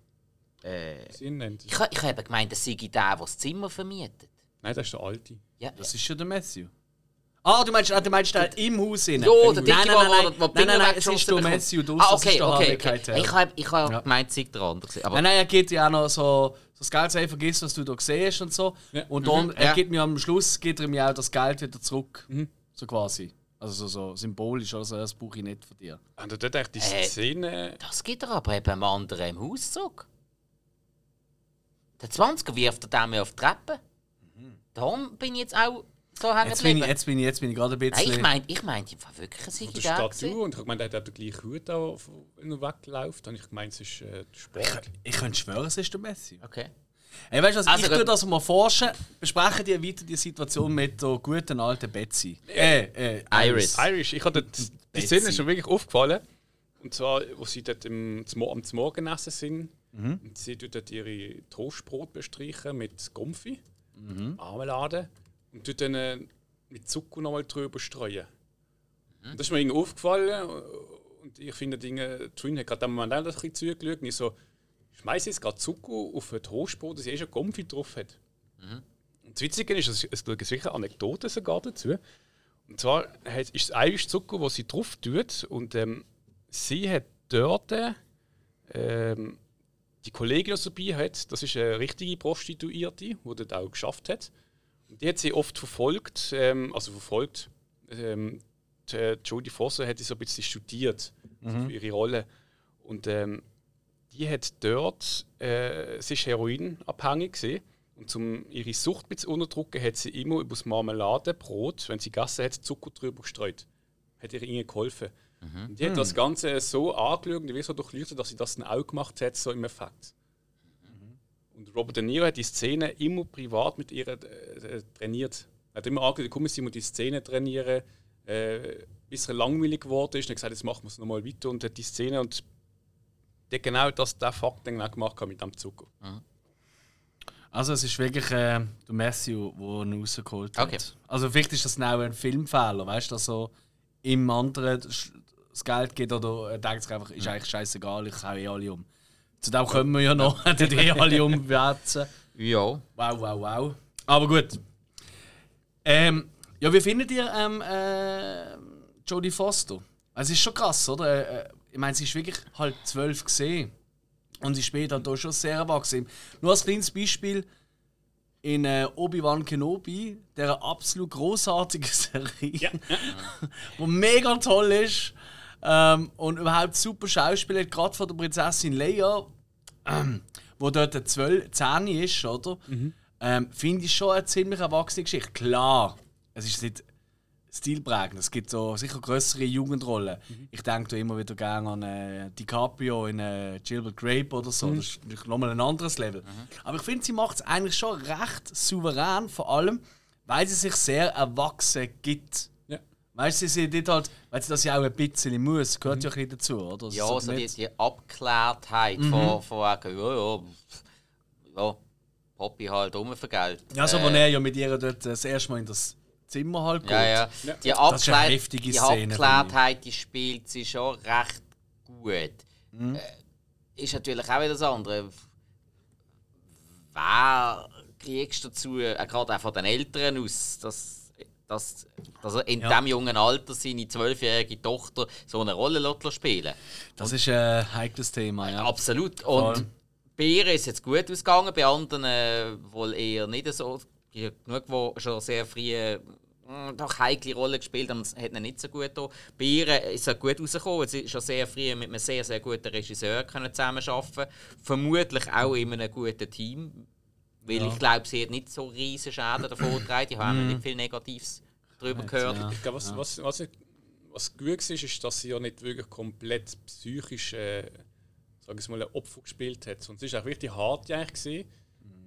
Äh, Sie ihn nennt. ich, ha- ich habe gemeint, das sei der, der das Zimmer vermietet. Nein, das ist der Alte. Ja, Das ist ja der Matthew. Ah, du meinst, ah, du meinst der im Haus innen? Jo, der nein, Dicke, nein, der- nein, nein, der nein, nein, nein, es ist der. Matthew, du, Ah, das okay, ist der okay. Harvey okay. Keitel. Ich habe ich hab Ja. gemeint, es sei der andere. gewesen, Aber Nein, nein, er gibt ja auch noch so, so das Geld, vergiss, was du da siehst und so. Ja. Und dann, er ja. gibt mir am Schluss gibt er mir auch das Geld wieder zurück. So quasi. Also so, so symbolisch, also das brauche ich nicht von dir. Und dort echt die Äh. Szene. das gibt er aber eben einem anderen im Haus zurück. Der 20er wirft er dem auf die Treppe. Darum bin ich jetzt auch so hängen Jetzt bin ich, geblieben. jetzt bin ich, jetzt bin ich gerade ein bisschen... Nein, ich meine, ich mein, ich war wirklich ein der da. Statue. Und ich meine, der hat den gleichen Hut da, wenn er wegläuft. Und ich gemeint, es ist äh, Sport. ich könnte schwören, es ist der Messi. Okay. Hey, weißt du Also, ich tue das mal forschen, besprechen die weiter die Situation mit der guten alten Betsy. Äh, äh, Iris. Irish, ich hatte die Betsy. Szene ist mir wirklich aufgefallen. Und zwar, wo sie dort im, am zum Morgen essen sind. Und sie tut dort ihre Toastbrot bestreichen mit Gumpfi, Marmelade und tut dann äh, mit Zucker nochmal drüber streuen. Und das ist mir irgendwie aufgefallen. Und ich finde, Dinge, Twin hat gerade am Moment auch ein bisschen zugeschaut. Und ich so, schmeiß jetzt gerade Zucker auf ein Toastbrot, das eh schon Gumpfi drauf hat. Und das Witzige ist, es gibt sicher Anekdoten sogar dazu. Und zwar ist es Irish Zucker, wo sie drauf tut. Und ähm, sie hat dort ähm, die Kollegin, die sie dabei hat, das ist eine richtige Prostituierte, die dort auch geschafft hat. Und die hat sie oft verfolgt, ähm, also verfolgt. Ähm, die, äh, Jodie Foster hat sie so ein bisschen studiert also für ihre Rolle. Und ähm, die hat dort, äh, sie ist heroinabhängig gewesen. Und um ihre Sucht zu unterdrücken, hat sie immer über das Marmeladenbrot, wenn sie gegessen hat, Zucker drüber gestreut. Hat ihr ihnen geholfen. Und die hat das Ganze so angeschaut und wie so durchleuchtet, dass sie das dann auch gemacht hat, so im Effekt. Und Robert De Niro hat die Szene immer privat mit ihr äh, äh, trainiert. Er hat immer angeschaut, komm, sie muss die Szene trainieren, äh, bis er langweilig geworden ist. Und er hat gesagt, jetzt machen wir es nochmal weiter und hat die Szene und der hat genau das, der Fakt auch gemacht hat mit dem Zucker. Also es ist wirklich äh, der Matthew, der ihn rausgeholt hat. Okay. Also vielleicht ist das auch ein Filmfehler, weißt du, dass so im anderen das Geld geht oder er denkt sich einfach, ist eigentlich scheißegal, ich hau eh alle um. Zu dem können wir ja noch, die eh alle umwälzen. Ja. Wow, wow, wow. Aber gut. Ähm, ja, wie findet ihr ähm, äh, Jodie Foster? Es ist schon krass, oder? Äh, ich meine, sie ist wirklich halt zwölf gesehen. Und sie spielt halt auch schon sehr erwachsen. Nur als kleines Beispiel: in äh, Obi-Wan Kenobi, der absolut großartige Serie, wo mega toll ist ähm, und überhaupt super Schauspieler, gerade von der Prinzessin Leia, ähm, wo dort eine 12, 10 ist, oder? Ähm, Finde ich schon eine ziemlich erwachsene Geschichte. Klar, es ist nicht stilprägend. Es gibt so sicher größere Jugendrollen. Ich denke immer wieder gerne an äh, DiCaprio in äh, Gilbert Grape oder so. Das ist nochmal ein anderes Level. Aber ich finde, sie macht es eigentlich schon recht souverän, vor allem, weil sie sich sehr erwachsen gibt. Ja. Weißt du, sie nicht halt, weil sie das ja auch ein bisschen muss, gehört ja ein bisschen dazu, oder? Ja, So so die, die Abgeklärtheit von, von wegen, ja, ja, ja, Poppy halt umvergelt. Ja, so, wo er ja mit ihr dort das erste Mal in das Zimmer halt geht. Ja, ja. Die, ist Abklärt, heftige die Abgeklärtheit, die spielt sie schon recht gut. Mhm. Äh, ist natürlich auch wieder das andere. Wer kriegst du dazu, äh, gerade auch von den Eltern aus, das dass, dass er in Ja. diesem jungen Alter seine zwölfjährige Tochter so eine Rolle spielen Das ist ein heikles Thema, ja. Absolut. Voll. Und bei ihr ist jetzt gut ausgegangen, bei anderen äh, wohl eher nicht so. Genug, die schon sehr früh doch heikle Rollen gespielt haben, es hat ihnen nicht so gut getan. Bei ihr ist es gut rausgekommen. Sie ist schon sehr früh mit einem sehr, sehr guten Regisseur können zusammenarbeiten Vermutlich auch in einem guten Team. Weil ich glaube, sie hat nicht so riesige Schäden davon getragen. Die haben nicht viel Negatives darüber gehört. ja. Ich glaube, was, was, was, was gut war, ist, dass sie ja nicht wirklich komplett psychisch äh, sag ich mal, ein Opfer gespielt hat. Und sie ist auch wirklich hart eigentlich gewesen,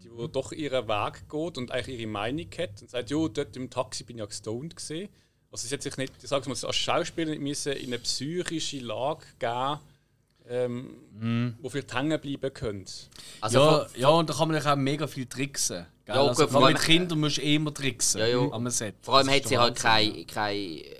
die wo doch ihren Weg geht und eigentlich ihre Meinung hat und sagt, jo, dort im Taxi bin ich ja gestoned gesehen. Also sie hat sich nicht, ich sag's mal, als Schauspielerin müssen in eine psychische Lage geben, ähm, wo vielleicht hängen bleiben könnte. Also ja, ja, und da kann man auch mega viel tricksen. Gell? Ja, also, gut, vor allem mit Kindern musst du eh immer tricksen Ja, ja. am Set. Vor allem hat sie halt keine, keine äh,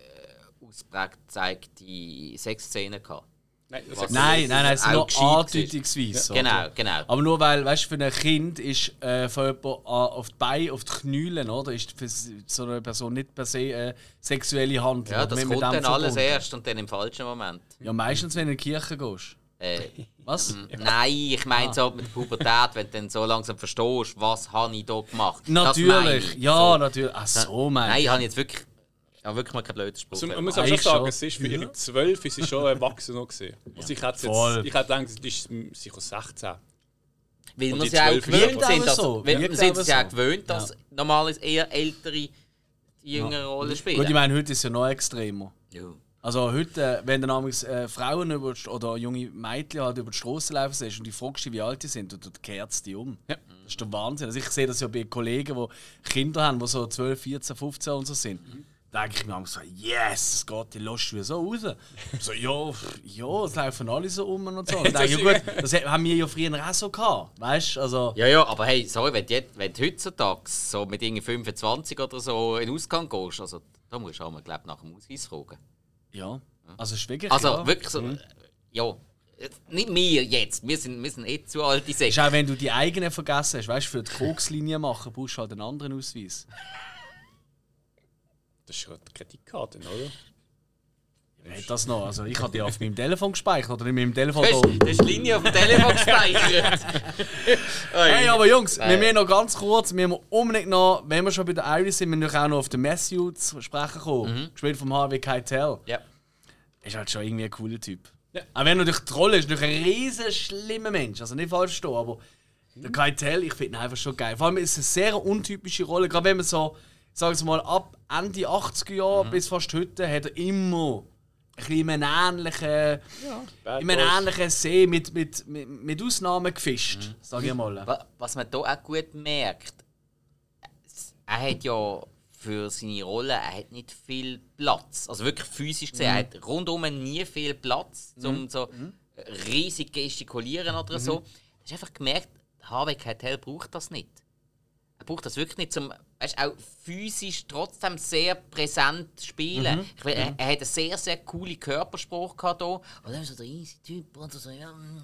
ausprägt gezeigte Sexszene gehabt. Nein, das Nein, nein, nein, es ist Auch nur andeutungsweise. so. Genau, genau. Aber nur weil, weißt du, für ein Kind ist äh, von jemand an- auf die Beine, auf die Knülen, oder? Ist für so eine Person nicht per se äh, sexuelle Handlung. Ja, das Mit- kommt mit dann alles erst und dann im falschen Moment. Ja, meistens, wenn du in die Kirche gehst. Äh, Was? nein, ich meine so mit der Pubertät, wenn du dann so langsam verstehst, was habe ich da gemacht. Natürlich, ich. ja, So. natürlich. Ach so, mein Nein, ich habe jetzt wirklich, habe wirklich mal keinen blöden Spruch. Also, man muss aber schon sagen, es ist für ihre 12 ist sie schon erwachsen noch gesehen. Also ich hätte jetzt, ich hätte gedacht, sie ist sicher 16. Weil Und wir sie auch 12 gewöhnt sind, aber dass, so, weil wir sind aber es ja so. auch gewöhnt, dass normalerweise eher ältere die jüngere Rollen spielen. Gut, ich meine, heute ist es ja noch extremer. ja. Also heute, äh, wenn du namens äh, Frauen über, die- oder junge Mädchen halt über die Straße laufen siehst und die fragst, wie alt die sind, und du kehrst die um. Ja. Das ist der Wahnsinn. Also ich sehe das ja bei Kollegen, die Kinder haben, die so 12, 14, 15 und so sind. Da denke ich mir so, yes, es geht, die lässt du so raus. so, ja, ja, es laufen alle so um und so. Und denke, ja, gut, das haben wir ja früher auch so gehabt. Weißt du? Also, Ja, ja, aber hey, sorry, wenn du, wenn du heutzutage so mit irgendwie 25 oder so in den Ausgang gehst, also da musst du auch mal, glaub, nach dem Ausweis fragen. ja. Also, ist wirklich. Also ja. wirklich so, äh, ja, nicht wir jetzt, wir sind, wir sind eh zu alte Ist Säcke. auch wenn du die eigenen vergessen hast, weißt du, für die Kokslinie machen, brauchst du halt einen anderen Ausweis. Das ist ja die Kreditkarte, oder? Nicht das noch. Also ich habe die auf meinem Telefon gespeichert oder in meinem Telefon. Du hast, da. du hast die Linie auf dem Telefon gespeichert. Hey, aber Jungs, Nein. wir müssen noch ganz kurz, wir müssen unbedingt noch, wenn wir schon bei der Iris sind, wir müssen auch noch auf den Matthew zu sprechen kommen. Gespielt vom Harvey Keitel. ja. Ist halt schon irgendwie ein cooler Typ. Ja. Auch wenn er natürlich die Rolle ist, natürlich ein riesen schlimmer Mensch. Also nicht falsch verstehen, aber der Keitel, ich finde ihn einfach schon geil. Vor allem ist es eine sehr untypische Rolle. Gerade wenn man so, sagen wir mal, ab Ende 80er Jahre bis fast heute, hat er immer ein in einem ähnlichen, Bad in einem ähnlichen See mit, mit, mit, mit Ausnahmen gefischt, sage ich mal. Wa- Was man hier auch gut merkt, er hat ja für seine Rolle er hat nicht viel Platz. Also wirklich physisch gesehen, er hat rundum nie viel Platz, um so riesig gestikulieren oder so. Du hast einfach gemerkt, Harvey Keitel braucht das nicht. Er braucht das wirklich nicht, zum weißt, auch physisch trotzdem sehr präsent spielen. Ich will, er, er hat eine sehr, sehr coole Körpersprache gehabt hier. Und dann so der easy Typ und so, ja, mm,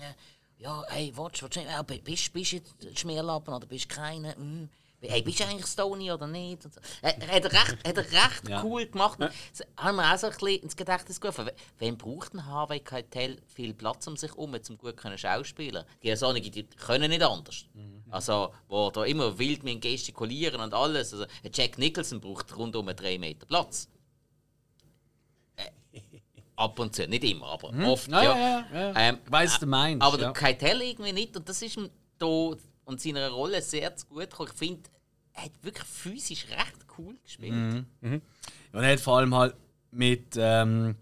ja hey, watch, watch, ja, bi- bist du jetzt Schmierlappen oder bist du keine? Mm. Hey, bist du eigentlich Stony oder nicht? Und so. Er, er hat recht, hat er recht Ja. cool gemacht. Das haben wir auch so ein bisschen ins Gedächtnis gerufen. We- Wem braucht ein Harvey Keitel viel Platz um sich herum, um gut können schauspielen? Die solche, die können nicht anders. Also, wo da immer wild mit gestikulieren und alles. Also, Jack Nicholson braucht rundum drei Meter Platz. Äh, ab und zu, nicht immer, aber oft. Ja, ja. ja, ja. Ähm, was du meinst, Aber ja. der Keitel irgendwie nicht. Und das ist ihm da und seiner Rolle sehr zu gut gekommen. Ich finde, er hat wirklich physisch recht cool gespielt. Mhm. Und er hat vor allem halt mit, ähm,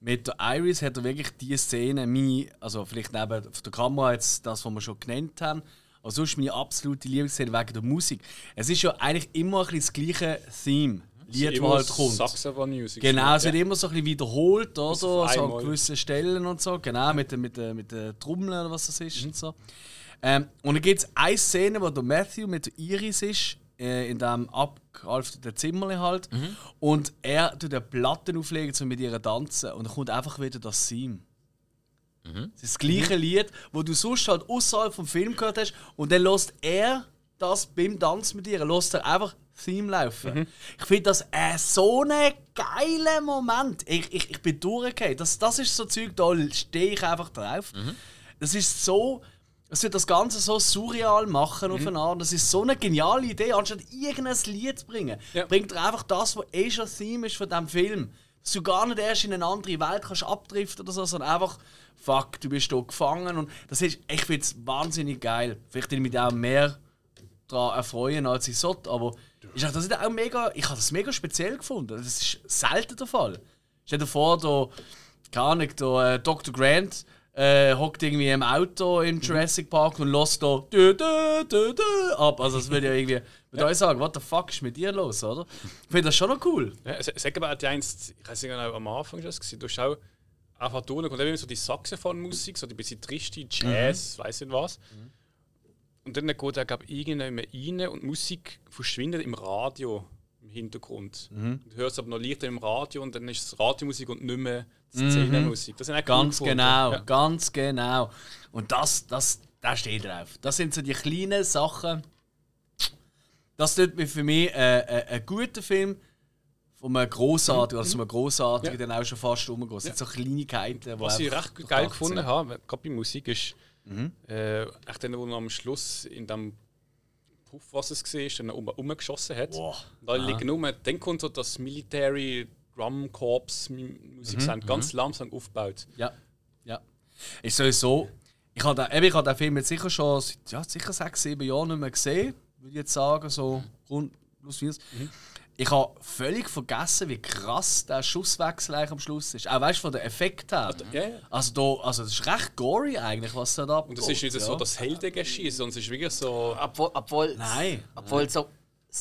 mit der Iris hat er wirklich die Szene, meine, also vielleicht neben der Kamera jetzt das, was wir schon genannt haben, aber sonst meine absolute Lieblingsszene wegen der Musik. Es ist ja eigentlich immer ein bisschen das gleiche Theme, Lied, das halt kommt. Saxophon Music. Genau, es ja. wird immer so ein bisschen wiederholt, oder? So an gewissen Stellen und so, genau, mit den mit der, mit der Trommel oder was das ist und so. Ähm, und dann gibt es eine Szene, wo der Matthew mit Iris ist, äh, in diesem abgehalfterten Zimmer halt. Und er tut eine Platte auflegen, um mit ihr tanzen. Und dann kommt einfach wieder das Theme. Das ist das gleiche Lied, wo du sonst halt außerhalb vom Film gehört hast. Und dann lässt er das beim Tanz mit ihr, lässt er einfach Theme laufen. Ich finde das äh, so ein geiler Moment. Ich, ich, ich bin durchgegangen. Das, das ist so Zeug, da stehe ich einfach drauf. Das ist so. Es wird das Ganze so surreal machen auf eine Art. Das ist so eine geniale Idee. Anstatt irgendein Lied zu bringen, Ja. bringt er einfach das, was eh schon Theme ist von diesem Film. Dass du gar nicht erst in eine andere Welt kannst abdriften oder so, sondern einfach, fuck, du bist hier gefangen. Und das ist, ich finde es wahnsinnig geil. Vielleicht will ich mich auch mehr daran erfreuen, als ich sollte. Aber ist auch- das ist auch mega, ich habe das mega speziell gefunden. Das ist selten der Fall. Stell dir vor, da, keine Ahnung, da, äh, Dr. Grant äh, hockt irgendwie im Auto im Jurassic Park und lässt da dü, dü, dü, dü, ab. Also das würde ja irgendwie mit euch sagen, what the fuck ist mit dir los, oder? Ich finde das schon noch cool. Ja, sa- sag aber, die einst, ich weiß nicht genau, am Anfang das gesehen, du hast auch einfach da kommt eben so die Saxophonmusik, so die bisschen triste Jazz, weiß nicht was. Und dann geht er, glaube ich, irgendwann rein und Musik verschwindet im Radio im Hintergrund. Du hörst aber noch Lichter im Radio und dann ist es Radiomusik und nicht mehr Szenenmusik. Das sind eigentlich Ganz cool genau, Ja. ganz genau. Und das, das, das steht drauf. Das sind so die kleinen Sachen. Das tut mir für mich äh, äh, ein guter Film von einem grossartigen, also von einem grossartigen, Ja. dann auch schon fast umgeht. Das sind so Kleinigkeiten, Was ich recht geil gefunden sind. habe, gerade bei Musik, ist, äh, echt dann, wo er am Schluss in dem Puff, was es war, dann um, umgeschossen hat. Boah. Da liegen nur, dann kommt so das Military Drum Corps Musik mhm. ganz langsam aufgebaut. Ja, ja. Ist sowieso. Ich habe den, ich habe den Film jetzt sicher schon seit ja, sicher sechs, sieben Jahren nicht mehr gesehen, würde ich jetzt sagen, so rund plus minus. Ich habe völlig vergessen, wie krass der Schusswechsel eigentlich am Schluss ist. Auch weißt du, von den Effekten her. Ja, ja. Also, da, also das ist recht gory eigentlich, was da abgeht. Und das ist nicht ja. so das Heldengeschießen, sondern es ist wirklich so. Obwohl, obwohl, Nein. obwohl so,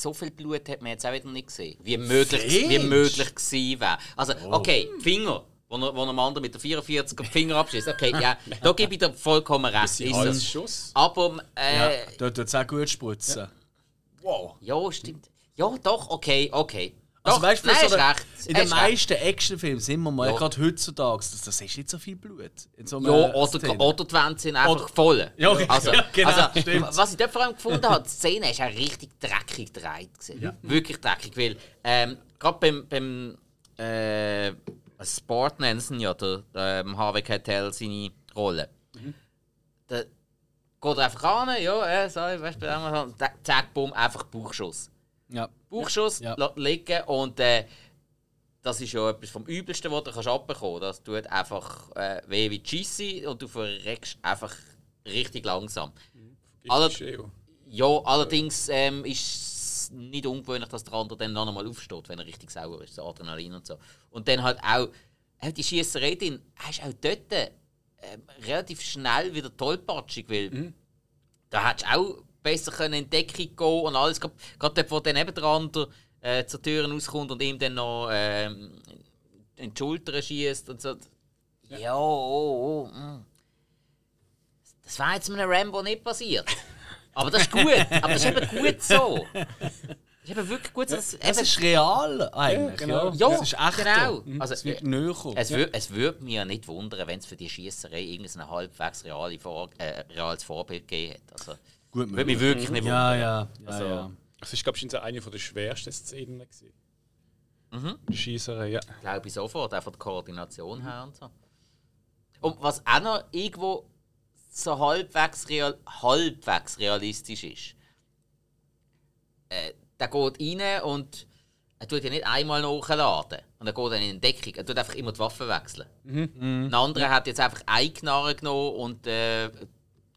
so viel Blut hat man jetzt auch wieder nicht gesehen. Wie möglich, Findest? wie möglich gewesen wäre. Also, okay, die Finger, wo er, wo er anderen mit der 44 die Finger abschießt. Okay, ja, da gebe ich dir vollkommen recht. Ist es. Schuss. Aber, Ja, äh, da tut es auch gut spritzen. Wow. ja. stimmt. Ja, doch, okay, okay. Also Doch, weißt du, nein, so der- recht. in den meisten Actionfilmen sind wir mal, Ja. gerade heutzutage, das, das ist nicht so viel Blut. In so Ja, oder, Szene. oder die Wände sind einfach Oder- voll. Ja, okay. also, Ja, genau, also, stimmt. was ich dort vor allem gefunden habe, die Szene ist ja richtig dreckig gedreht. gewesen. Wirklich dreckig, weil ähm, gerade beim, beim äh, Sport nennen sie ja, der, der ähm, Harvey Keitel seine Rolle. Da geht er einfach ran, ja, äh, so, weißt du, zack, bumm, einfach Bauchschuss. Ja. Bauchschuss Ja. liegen und äh, das ist ja etwas vom Übelsten, was du kannst abbekommen kannst. Das tut einfach äh, weh wie Cheesy und du verreckst einfach richtig langsam. Aller- Ist eh- Ja, allerdings ähm, ist es nicht ungewöhnlich, dass der andere dann noch einmal aufsteht, wenn er richtig sauer ist, so Adrenalin und so. Und dann halt auch, auch die Schiesserei drin, hast auch dort ähm, relativ schnell wieder tollpatschig, weil da hättest du auch besser können in Deckung gehen und alles. Gerade dort, wo dann eben der äh, zur Tür rauskommt und ihm dann noch ähm, in die Schulter schießt und so. Ja, oh, oh, mm. Das war jetzt mit einem Rambo nicht passiert. Aber das ist gut. Aber das ist eben gut so. Das ist eben wirklich gut so. dass Es ist real eigentlich. genau. Ja, Ja, es ist echt. genau. Mhm. Also, es wird äh, näher kommen. es, wür es würde mich ja nicht wundern, wenn es für die Schießerei irgendein halbwegs reale Vor äh, reales Vorbild gegeben hat. Also, Gut würde mich wirklich nicht Ja, wundern. ja, ja. Also- ja. Das ist, glaube ich, eine der schwersten Szenen. gewesen. Mhm. Die Schießerei, ja. Glaube ich sofort, auch von der Koordination her und so. Und was auch noch irgendwo so halbwegs, real, halbwegs realistisch ist, äh, der geht rein und er tut ja nicht einmal nachladen. Und er geht dann in Deckung. Er tut einfach immer die Waffen wechseln. Ein anderer hat jetzt einfach eine Knarre genommen und äh,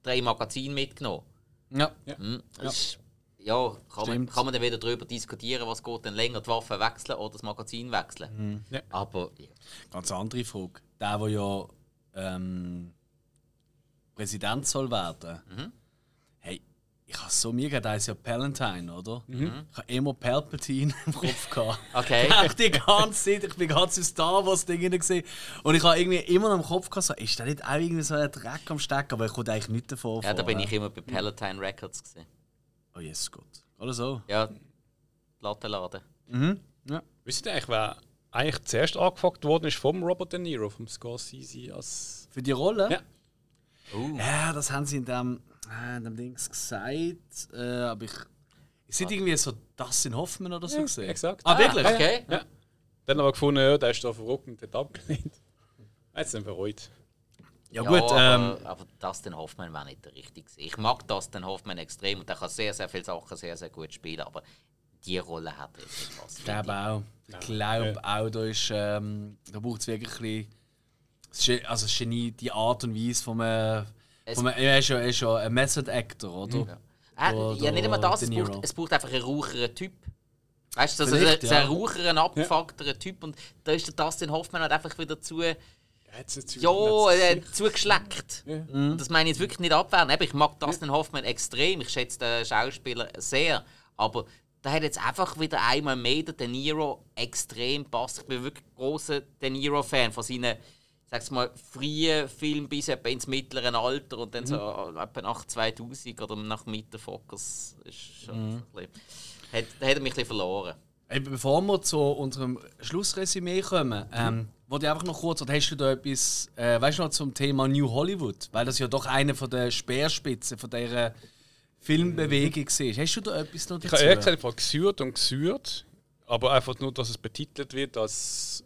drei Magazine mitgenommen. Ja. Hm, das ist- ja, kann, man, kann man dann wieder darüber diskutieren, was geht denn länger, die Waffe wechseln oder das Magazin wechseln. Ja. Aber ja. Ganz andere Frage. Der, der ja ähm, Präsident soll werden. Mhm. Ich habe so mir gedacht, der ist ja Palantine, oder? Mhm. Ich habe immer Palpatine im Kopf gehabt. Okay. Echt die ganze Zeit, ich bin ganz im Star Wars Ding gesehen und ich habe irgendwie immer noch im Kopf gehabt, so, ist da nicht auch irgendwie so ein Dreck am Stecken, aber ich konnte eigentlich nicht davor Ja, da bin ich immer bei Palatine Records. Gewesen. Oh Jesus Gott. Oder so. Ja, Lattenladen. Mhm. Ja. Wisst ihr eigentlich, wer eigentlich zuerst angefragt worden ist vom Robert De Niro, vom Scorsese als. Für die Rolle? Ja. Uh. Ja, das haben sie in dem. Äh, dem Dings gesagt, äh, aber ich. Ich sind irgendwie so Dustin Hoffman oder so Ja, gesehen. exakt. Ah, wirklich? Okay. Ja. Dann aber gefunden, ja, der ist da verrückt und hat abgelehnt. Jetzt sind wir bereut. Ja, Ja, gut, aber, ähm, aber Dustin Hoffman war nicht der richtige. Ich mag Dustin Hoffman extrem und der kann sehr, sehr viele Sachen sehr, sehr gut spielen, aber die Rolle hat er jetzt nicht was. ich glaube auch. Ich glaube auch, da ist, ähm, da braucht es wirklich ein bisschen, also Genie, die Art und Weise von einem, Von einem er ist ja, er ist ja ein Method Actor, oder? Ja, ja Oder nicht einmal das, es braucht, es braucht einfach einen raucheren Typ. Weißt du, also ein, ja. ein raucheren, abgefuckterer Typ und da ist der Dustin Hoffman halt einfach wieder zu, ja, äh, zugeschleckt. Ja. Und das meine ich jetzt wirklich nicht abwehren. Ich mag Dustin Hoffman extrem, ich schätze den Schauspieler sehr, aber da hat jetzt einfach wieder einmal mehr der De Niro extrem passt. Ich bin wirklich großer De Niro-Fan von seinen, sag's mal, frühen Filmen bis etwa ins mittlere Alter und dann so etwa nach 2000 oder nach Mitte Focus. Ist schon ein bisschen, hat, da hat er mich ein bisschen verloren. Bevor wir zu unserem Schlussresümee kommen, ähm, wollte ich einfach noch kurz, oder hast du da etwas, äh, weißt du noch zum Thema New Hollywood? Weil das ja doch eine von der Speerspitzen von dieser Filmbewegung ist. Hast du da etwas noch Ich dazu? habe ehrlich gesagt einfach gesucht und gesucht, aber einfach nur, dass es betitelt wird als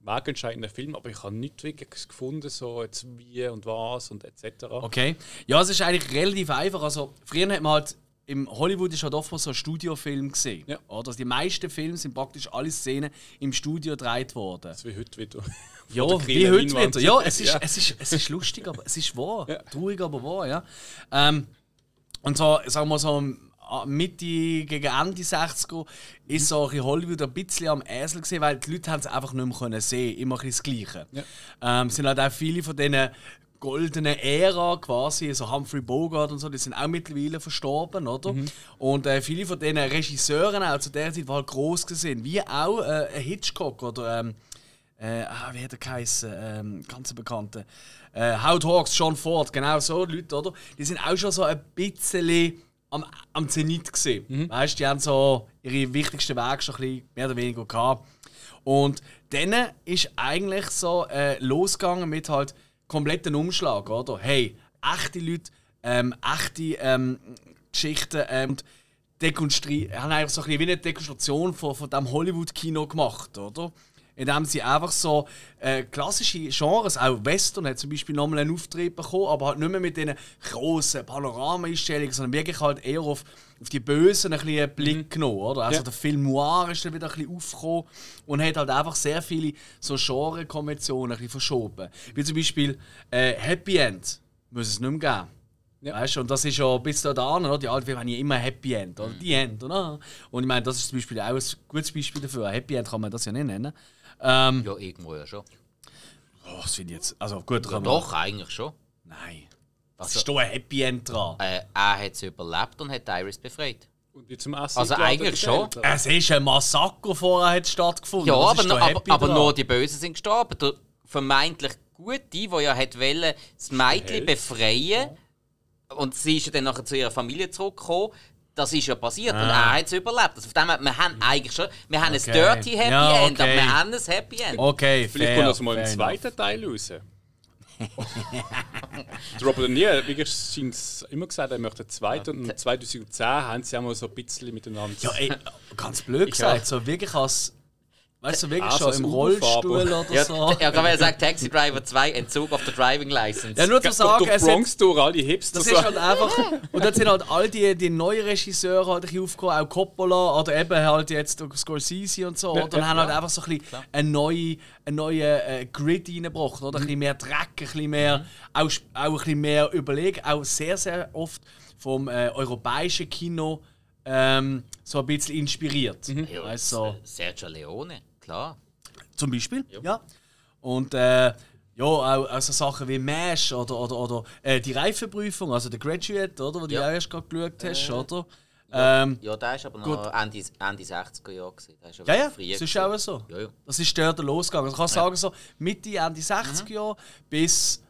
wegentscheidender Film, aber ich habe nicht wirklich gefunden, so jetzt wie und was und etc. Okay. Ja, es ist eigentlich relativ einfach. Also, früher hat man halt im Hollywood ist halt oftmals so ein Studiofilm gesehen. Ja. Oder? Also die meisten Filme sind praktisch alle Szenen im Studio gedreht worden. Das wie heute wieder. Ja, wie heute Leinwand. wieder. Ja, es ist, Ja. Es, ist, es ist lustig, aber es ist wahr. Ja. Traurig, aber wahr, ja. Ähm, und so, sagen wir so, Mitte gegen Ende 60er ist so bisschen Hollywood ein bisschen am Äsel gesehen, weil die Leute haben es einfach nicht mehr können sehen, immer ein bisschen das Gleiche. Ja. Ähm, es sind halt auch viele von diesen goldenen Ära quasi, so Humphrey Bogart und so, die sind auch mittlerweile verstorben, oder? Und äh, viele von diesen Regisseuren auch zu der Zeit, die halt gross sind, wie auch äh, Hitchcock oder ähm, äh, ah, wie hat er geheißen? Ähm, ganz ein bekannter. Äh, Howard Hawks, John Ford, genau so Leute, oder? Die sind auch schon so ein bisschen am, am Zenit gesehen. Weißt du, die haben so ihre wichtigsten Wege schon ein bisschen mehr oder weniger gehabt. Und dann ist eigentlich so äh, losgegangen mit halt kompletten Umschlag, oder? Hey, echte Leute, ähm, echte ähm, Geschichten ähm, und dekonstri haben eigentlich so ein bisschen wie eine Dekonstruktion von, von dem Hollywood-Kino gemacht, oder? Indem sie einfach so äh, klassische Genres, auch Western hat zum Beispiel nochmal einen Auftritt bekommen, aber halt nicht mehr mit diesen grossen Panorama-Einstellungen, sondern wirklich halt eher auf, auf die Bösen ein bisschen Blick genommen, oder? Also Ja. der Film Noir ist dann wieder ein bisschen aufgekommen und hat halt einfach sehr viele so Genre-Konventionen ein bisschen verschoben. Wie zum Beispiel äh, Happy End muss es nicht mehr geben. Ja. Weißt du, und das ist ja bis da oder? Die alten Filme haben ja immer Happy End, oder? Die End, oder? Und ich meine, das ist zum Beispiel auch ein gutes Beispiel dafür. Happy End kann man das ja nicht nennen. Ähm, Ja, irgendwo ja schon. oh, das finde ich jetzt. Also gut, man. Doch, eigentlich schon. Nein. Was Also- ist da ein Happy End dran? Äh, er hat es überlebt und hat Iris befreit. Und wie zum Essen Also eigentlich schon. Es ist ein Massaker vorher hat stattgefunden. Ja, Was aber, no, aber, Happy aber nur die Bösen sind gestorben. Der vermeintlich Gute, der ja hat wollen, das Mädchen befreien und sie ist ja dann nachher zu ihrer Familie zurückgekommen. Das ist ja passiert und Ah. er hat es überlebt. Also von dem her, wir haben eigentlich schon, wir haben Okay. ein Dirty Happy Ja, End, aber okay. wir haben ein Happy End. Okay, Vielleicht fair, kommt das mal im zweiten Teil raus. Robert De Niro, wie scheint es immer gesagt, er möchte einen zweiten. Und 2010 haben sie auch mal so ein bisschen miteinander. Ja, ey, ganz blöd gesagt, so wirklich als. Weißt du, wirklich Ah, so schon im. Rollstuhl oder Ja, so. ja, kann man sagen, Taxi Driver 2, Entzug auf der Driving License. Ja, nur zu durch, sagen, durch es hat, Bronx durch alle Hipster. das ist halt einfach. Und dann sind halt all die, die neuen Regisseure halt ein bisschen aufgekommen, auch Coppola oder eben halt jetzt durch Scorsese und so. Ja? Und ja, haben halt ja. einfach so ein bisschen einen neuen, einen neuen äh, Grid reingebracht. Oder? Ein bisschen mehr Dreck, ein bisschen mehr, auch, auch ein bisschen mehr überlegen. Auch sehr, sehr oft vom äh, europäischen Kino ähm, so ein bisschen inspiriert. Ja, Weißt du, so. Sergio Leone, klar. Zum Beispiel, ja. Und äh, ja, auch, auch so Sachen wie MASH oder, oder, oder äh, die Reifenprüfung, also der Graduate, oder, wo du Ja. ja erst gerade geschaut hast, oder? Ähm, Ja, der ist aber Gut. noch Ende, Ende 60er Jahre. gewesen. Ja, ja, das ist auch so. Ja, ja. Das ist dort losgegangen. Also ich kann sagen, so Mitte, Ende Mhm. 60er Jahre bis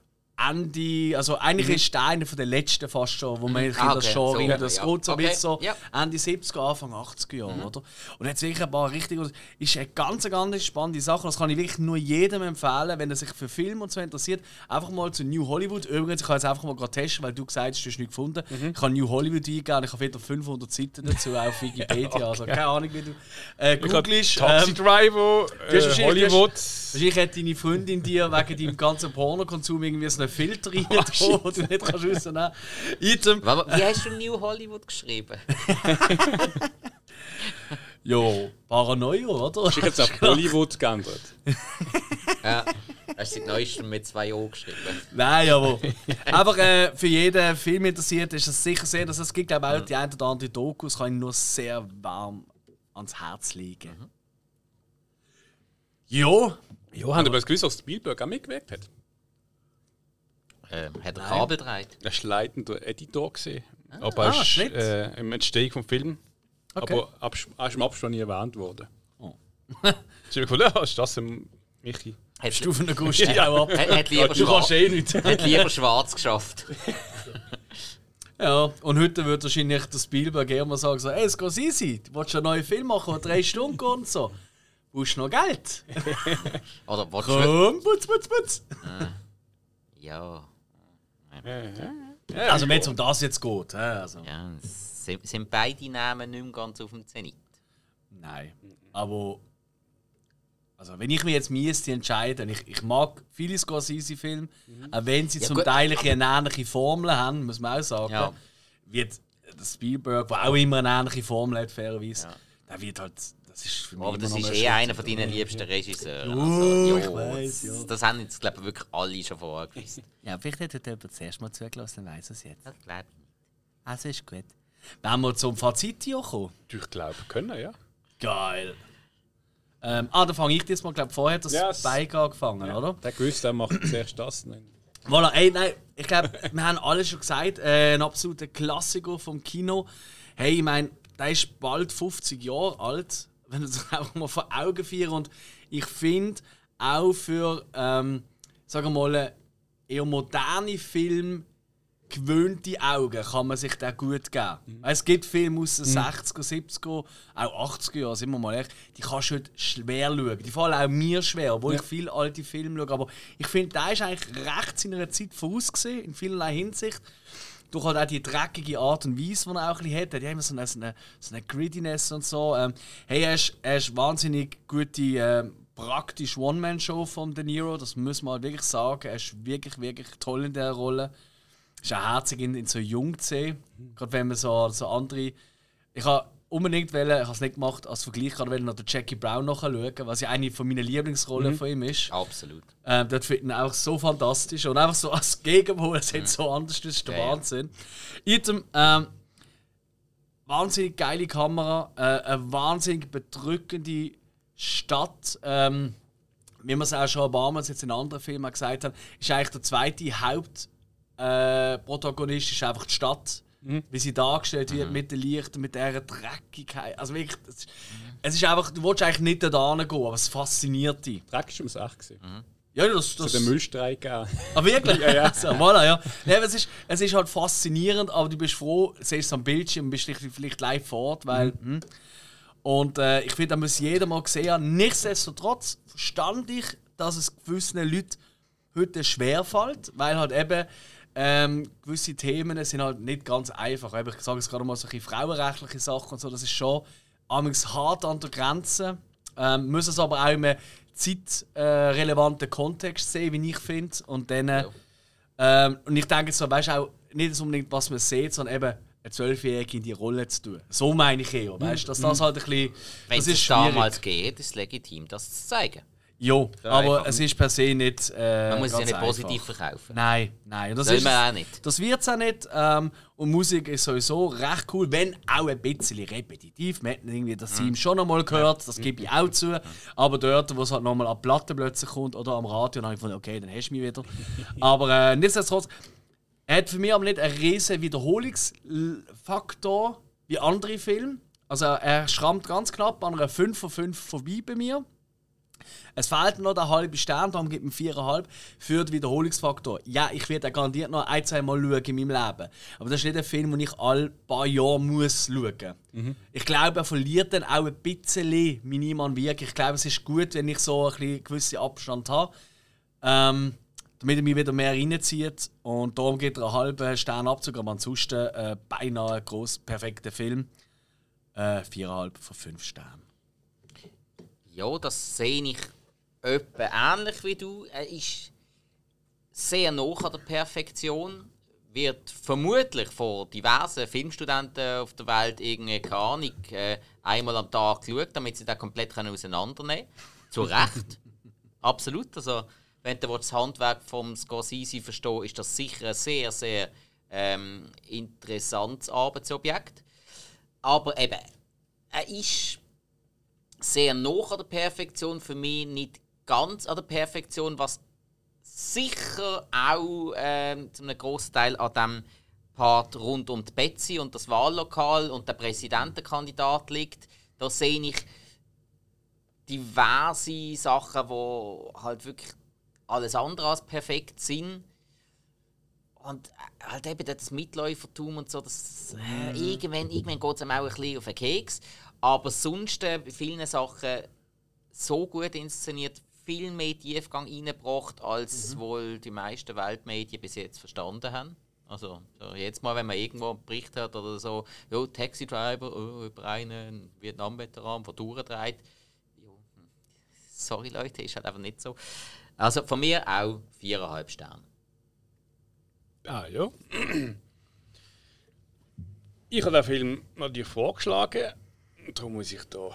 Ende, also eigentlich ist der einer von den letzten fast schon, wo man in Ah, das okay. Genre So, das Ja. geht so Okay. so Ja. Ende 70er, Anfang 80er Jahre, oder? Und jetzt wirklich ein paar richtig, ist eine ganz, ganz spannende Sache. Das kann ich wirklich nur jedem empfehlen, wenn er sich für Film und so interessiert, einfach mal zu New Hollywood. Übrigens, ich habe jetzt einfach mal gerade testen, weil du gesagt hast, du hast nichts gefunden. Mhm. Ich habe New Hollywood eingegeben, ich habe wieder 500 Seiten dazu auf Wikipedia, also keine Ahnung, wie du äh, googelst. Taxi Ähm, Driver, äh, wahrscheinlich- Hollywood. Wahrscheinlich hat deine Freundin dir wegen deinem ganzen Pornokonsum irgendwie so einen Filter rein, Oh, wo du nicht kannst rausnehmen. Mal, Wie hast du New Hollywood geschrieben? Jo, Paranoia, oder? Ich jetzt auf Bollywood geändert. ja. Hast du seit neuestem mit zwei O geschrieben? Nein, aber einfach äh, für jeden Film interessiert ist es sicher sehr, dass es gibt glaube ich, auch die ein oder andere Dokus, kann ich nur sehr warm ans Herz legen. Jo, Ja, haben aber gewusst, dass Spielberg auch mitgewirkt hat. Ähm, hat er Kabel gedreht? Er war leitender Editor. Gewesen, aber Ah, ist Schnitt. äh, im Entstehung vom Film. Okay. Aber er ist im Abspann nie erwähnt worden. Oh. ich habe gefunden, ja, ist das ein Michi? Hat, Stufen der Gusti Ja. auch ab. hat, hat, lieber Du kannst eh nichts. hat lieber schwarz geschafft. Ja, und heute wird wahrscheinlich der Spielberg eher mal sagen: so, Hey, Scorsese, du willst einen neuen Film machen, der drei Stunden geht und so. Brauchst du noch Geld? Oder du... Komm, putz, putz, putz. Ja. Also, wenn es um das jetzt geht. hä, Also. ja. Sind, beide Namen nicht mehr ganz auf dem Zenit? Nein. Aber. Also, wenn ich mich jetzt müsste entscheiden, ich, ich mag viele Scorsese-Filme, auch wenn sie Ja, zum gut. Teil eine ähnliche Formel haben, muss man auch sagen. Ja. Wird der Spielberg, der auch immer eine ähnliche Formel hat, fairerweise, der wird halt. Das ist für mich Aber das ist eh einer von deinen liebsten Regisseuren. Oh, Also, ich ja, weiss, ja. das, das haben jetzt, glaube ich, wirklich alle schon vorher gewusst. Ja, vielleicht hat er jemand zuerst mal zugelassen, dann weiß er es jetzt. Das glaube ich nicht. Also ist gut. Wenn wir zum Fazit hier kommen. Ich glaube, können, ja. Geil. Ähm, ah, da fange ich diesmal, glaube vorher hat das Yes. Spike angefangen, oder? Der gewusst, der macht zuerst das. Nein. Voilà, ey, nein, ich glaube, wir haben alles schon gesagt. Äh, ein absoluter Klassiker vom Kino. Hey, ich meine, der ist bald 50 Jahre alt, wenn du das einfach mal vor Augen führst. Und ich finde, auch für, ähm, sagen wir mal, eher moderne Filme, gewöhnte Augen kann man sich da gut geben. Es gibt Filme aus den 60er, 70er, auch 80er Jahren, sind wir mal ehrlich, die kannst du heute schwer schauen. Die fallen auch mir schwer, obwohl ich viele alte Filme schaue. Aber ich finde, der ist eigentlich recht seiner Zeit vorausgesehen, in vielerlei Hinsicht. Durch halt auch die dreckige Art und Weise, die er auch ein hat. Er hat immer so eine, so eine, so eine Grittiness und so. Ähm, hey, er ist, er ist wahnsinnig gute, ähm, praktisch One-Man-Show von De Niro, das muss man halt wirklich sagen. Er ist wirklich, wirklich toll in der Rolle. ist auch herzig, ihn, ihn so jung zu sehen. Gerade wenn man so, so andere. Ich habe unbedingt wollen, ich habe es nicht gemacht, als Vergleich gerade wollen, noch den Jackie Brown nachschauen, was ja eine von meinen Lieblingsrollen von ihm ist. Absolut. Ähm, dort finde ich ihn auch so fantastisch. Und einfach so als Gegenpol, es hat so anders, das ist der Ja, ja. Wahnsinn. Item, ähm, wahnsinnig geile Kamera, äh, eine wahnsinnig bedrückende Stadt. Ähm, wie wir es auch schon Mal jetzt in anderen Filmen gesagt haben, ist eigentlich der zweite Hauptprotagonist äh, ist einfach die Stadt. Wie sie dargestellt wird mit den Lichtern, mit dieser Dreckigkeit. Also wirklich, das ist, es ist einfach, du willst eigentlich nicht da gehen, aber es fasziniert dich. Dreck ist ums Echt. gewesen. Ja, das, So das, den Müllstreik gegeben. Ah, wirklich? Ja, ja. So, voilà, ja. Nee, es, ist, es ist halt faszinierend, aber du bist froh, siehst es am Bildschirm und bist vielleicht- vielleicht live vor Ort, weil. Hm. Und äh, ich finde, da muss jeder mal sehen. haben. Nichtsdestotrotz verstand ich, dass es gewissen Leuten heute schwerfällt, weil halt eben ähm, gewisse Themen sind halt nicht ganz einfach. Ich sage es gerade mal so ein bisschen frauenrechtliche Sachen und so, das ist schon amigs hart an der Grenze. Ähm, muss es aber auch in einem zeitrelevanten Kontext sehen, wie ich finde. Und dann, äh, ähm, und ich denke so, weißt auch nicht unbedingt, was man sieht, sondern eben eine Zwölfjährige in die Rolle zu tun. So meine ich eher, weißt du, dass das halt ein bisschen. Wenn es damals geht, ist es legitim, das zu zeigen. Jo, Ja, aber es ist per se nicht. Äh, Man muss es ja nicht positiv einfach. verkaufen. Nein, nein. Das Soll man auch nicht. Das wird es auch nicht. Ähm, und Musik ist sowieso recht cool, wenn auch ein bisschen repetitiv. Man hat irgendwie das Theme schon einmal gehört, das gebe ich auch zu. Aber dort, wo es halt nochmal an die Platte plötzlich kommt oder am Radio, dann habe ich gefunden, okay, dann hast du mich wieder. aber äh, nichtsdestotrotz, er hat für mich aber nicht einen riesen Wiederholungsfaktor wie andere Filme. Also er schrammt ganz knapp an einer 5 von 5 vorbei bei mir. Es fehlt noch der halbe Stern, darum gibt man viereinhalb für den Wiederholungsfaktor. Ja, ich werde garantiert noch ein, zwei Mal schauen in meinem Leben. Aber das ist nicht ein Film, den ich alle paar Jahre muss schauen muss. Ich glaube, er verliert dann auch ein bisschen meine Wirkung. Ich glaube, es ist gut, wenn ich so ein bisschen gewissen Abstand habe. Ähm, damit er mich wieder mehr reinzieht. Und darum geht er einen halben Stern Abzug, aber ansonsten äh, beinahe ein gross perfekter Film. Äh, viereinhalb von fünf Sternen. Ja, das sehe ich etwa ähnlich wie du. Er ist sehr nah an der Perfektion. Wird vermutlich von diversen Filmstudenten auf der Welt irgendwie, keine Ahnung, äh, einmal am Tag geschaut, damit sie den komplett auseinandernehmen können. Zu Recht. Absolut. Also, wenn du das Handwerk vom Scorsese verstehst, ist das sicher ein sehr, sehr ähm, interessantes Arbeitsobjekt. Aber eben, er ist sehr nah an der Perfektion, für mich nicht ganz an der Perfektion, was sicher auch ähm, zu einem grossen Teil an dem Part rund um die Betsy und das Wahllokal und der Präsidentenkandidat liegt. Da sehe ich diverse Sachen, die halt wirklich alles andere als perfekt sind. Und äh, halt eben das Mitläufertum und so, das, äh, irgendwann, irgendwann geht es einem auch ein bisschen auf den Keks. Aber sonst äh, bei vielen Sachen so gut inszeniert, viel mehr Tiefgang reingebracht, als wohl die meisten Weltmedien bis jetzt verstanden haben. Also so jetzt mal, wenn man irgendwo einen Bericht hat oder so, ja, Taxi Driver oh, über einen Vietnam-Veteran, der durchdreht. Ja, hm. sorry Leute, ist halt einfach nicht so. Also von mir auch viereinhalb Sterne. Ah ja. Ich habe den Film natürlich vorgeschlagen. Darum muss ich da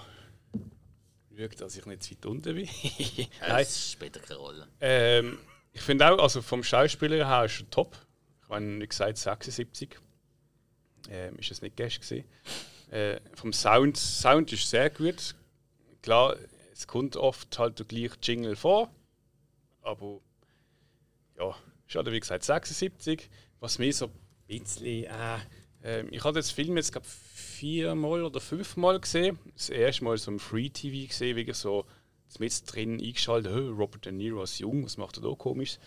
schauen, dass ich nicht zu weit unten bin. Nein. Das spielt keine Rolle. Ähm, ich finde auch, also vom Schauspieler her ist er top. Ich habe wie gesagt 76. Ähm, ist es nicht gestern. Äh, vom Sound, Sound ist sehr gut. Klar, es kommt oft halt der gleiche Jingle vor, aber ja, ist halt wie gesagt 76. Was mir so ein bisschen, äh, äh, ich habe den Film jetzt glaube viermal oder fünfmal gesehen. Das erste Mal so im Free TV gesehen, wirklich so mit drin eingeschaltet, «Hö, Robert De Niro als jung, was macht er da komisch?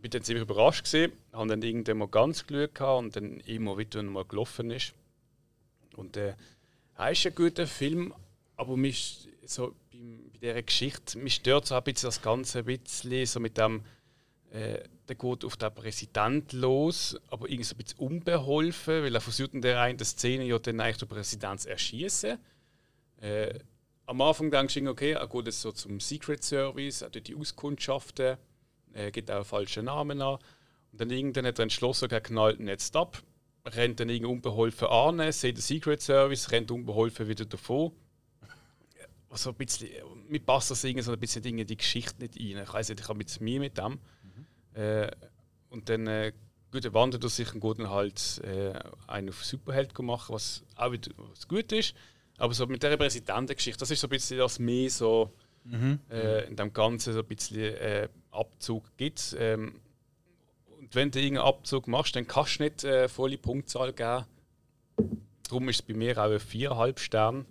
Bin dann ziemlich überrascht gesehen, habe dann irgendwann mal ganz Glück gehabt und dann immer wieder mal gelaufen ist. Und äh, er ist ein guter Film, aber mich so beim, bei dieser Geschichte, mich stört so ein bisschen das Ganze ein bisschen so mit dem, äh, der geht auf den Präsident los, aber irgendwie so ein bisschen unbeholfen, weil er versucht in der einen Szene ja dann eigentlich den Präsident zu erschießen. Äh, am Anfang denkst du, okay, er geht jetzt so zum Secret Service, er tut die Auskundschaften, er gibt auch falsche Namen an. Und dann irgendwann hat er entschlossen, er knallt ihn jetzt ab, rennt dann irgendwie unbeholfen an, sieht den Secret Service, rennt unbeholfen wieder davon. Also ein bisschen, mir passt das so ein bisschen in die Geschichte nicht rein. Ich weiß nicht, ich habe mit mir mit dem. Äh, und dann äh, gut, er wandert er sich und geht dann halt äh, einen auf Superheld machen, was auch wieder was gut ist. Aber so mit der Präsidentengeschichte, das ist so ein bisschen das mehr so äh, in dem Ganzen so ein bisschen äh, Abzug gibt. Ähm, und wenn du irgendeinen Abzug machst, dann kannst du nicht äh, volle Punktzahl geben. Darum ist es bei mir auch ein 4,5 Stern.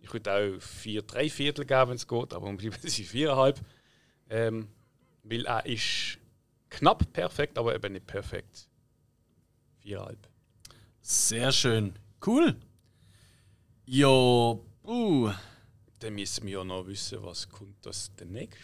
Ich würde auch 4, 3 Viertel geben, wenn es geht, aber um sie 4,5. Ähm, weil er ist knapp perfekt, aber eben nicht perfekt. 4,5. Sehr schön. Cool. Jo, uh. Dann müssen wir ja noch wissen, was kommt das demnächst.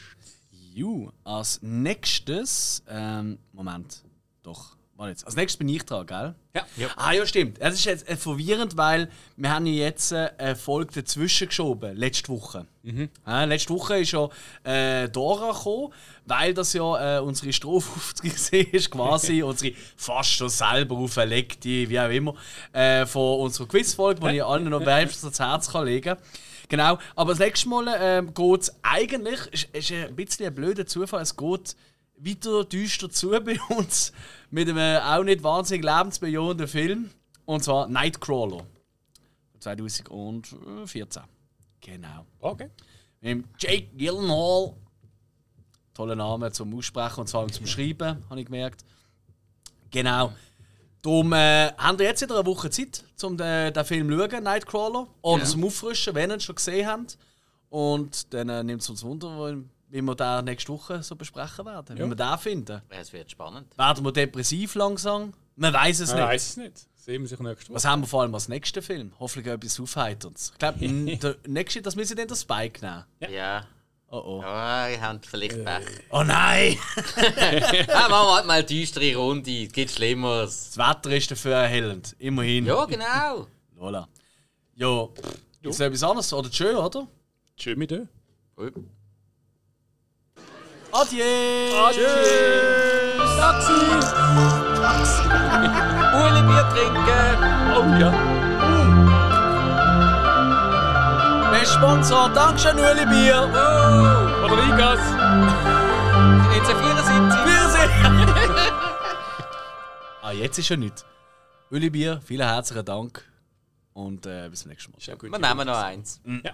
Ju, als nächstes. Ähm, Moment. Doch. Jetzt. Als nächstes bin ich dran, gell? Ja. Ah, ja, stimmt. Es ist jetzt äh, verwirrend, weil wir haben ja jetzt äh, eine Folge dazwischen geschoben, letzte Woche. Ja, letzte Woche ist ja äh, Dora gekommen, weil das ja äh, unsere Strophaufzüge ist, quasi unsere fast schon selber auferlegte, wie auch immer, äh, von unserer Quizfolge, die ich allen noch wärmstens ans Herz kann legen kann. Genau, aber das nächste Mal ähm, geht es eigentlich, ist, ist ein bisschen ein blöder Zufall, es geht weiter düster zu bei uns mit einem auch nicht wahnsinnig lebensbejahenden Film. Und zwar Nightcrawler. 2014. Genau. Okay. Mit Jake Gyllenhaal. Toller Name zum Aussprechen und zwar zum Schreiben, habe ich gemerkt. Genau. Darum äh, haben wir jetzt wieder eine Woche Zeit, um den, den Film zu schauen, Nightcrawler. Oder zum Auffrischen, wenn ihr ihn schon gesehen habt. Und dann äh, nimmt es uns Wunder, wie wir den nächste Woche so besprechen werden. Wie wir den finden. Es wird spannend. Werden wir depressiv langsam? Man weiß es Ich nicht. weiß es nicht. Sehen wir sich nächste Woche. Was haben wir vor allem als nächsten Film? Hoffentlich etwas Aufheiterns. Ich glaube, der nächste, das müssen wir dann den Spike nehmen. Ja. Oh oh. Ja, ihr habt vielleicht Pech. Oh nein! Ja, machen wir halt mal eine düstere Runde. Es gibt Schlimmeres. Das Wetter ist dafür erhellend. Immerhin. Ja, genau. Lola. Ja, ist etwas anderes? Oder schön, oder? Tschüss mit dir. Ui. Adieu! Uli Bier trinken. Oh ja. Best Sponsor, Dankeschön, Ueli Bier! Rodriguez. 1974. Wiedersehen! ah, jetzt ist er nicht. Ueli Bier, vielen herzlichen Dank und äh, bis zum nächsten Mal. Wir nehmen noch eins. Ja.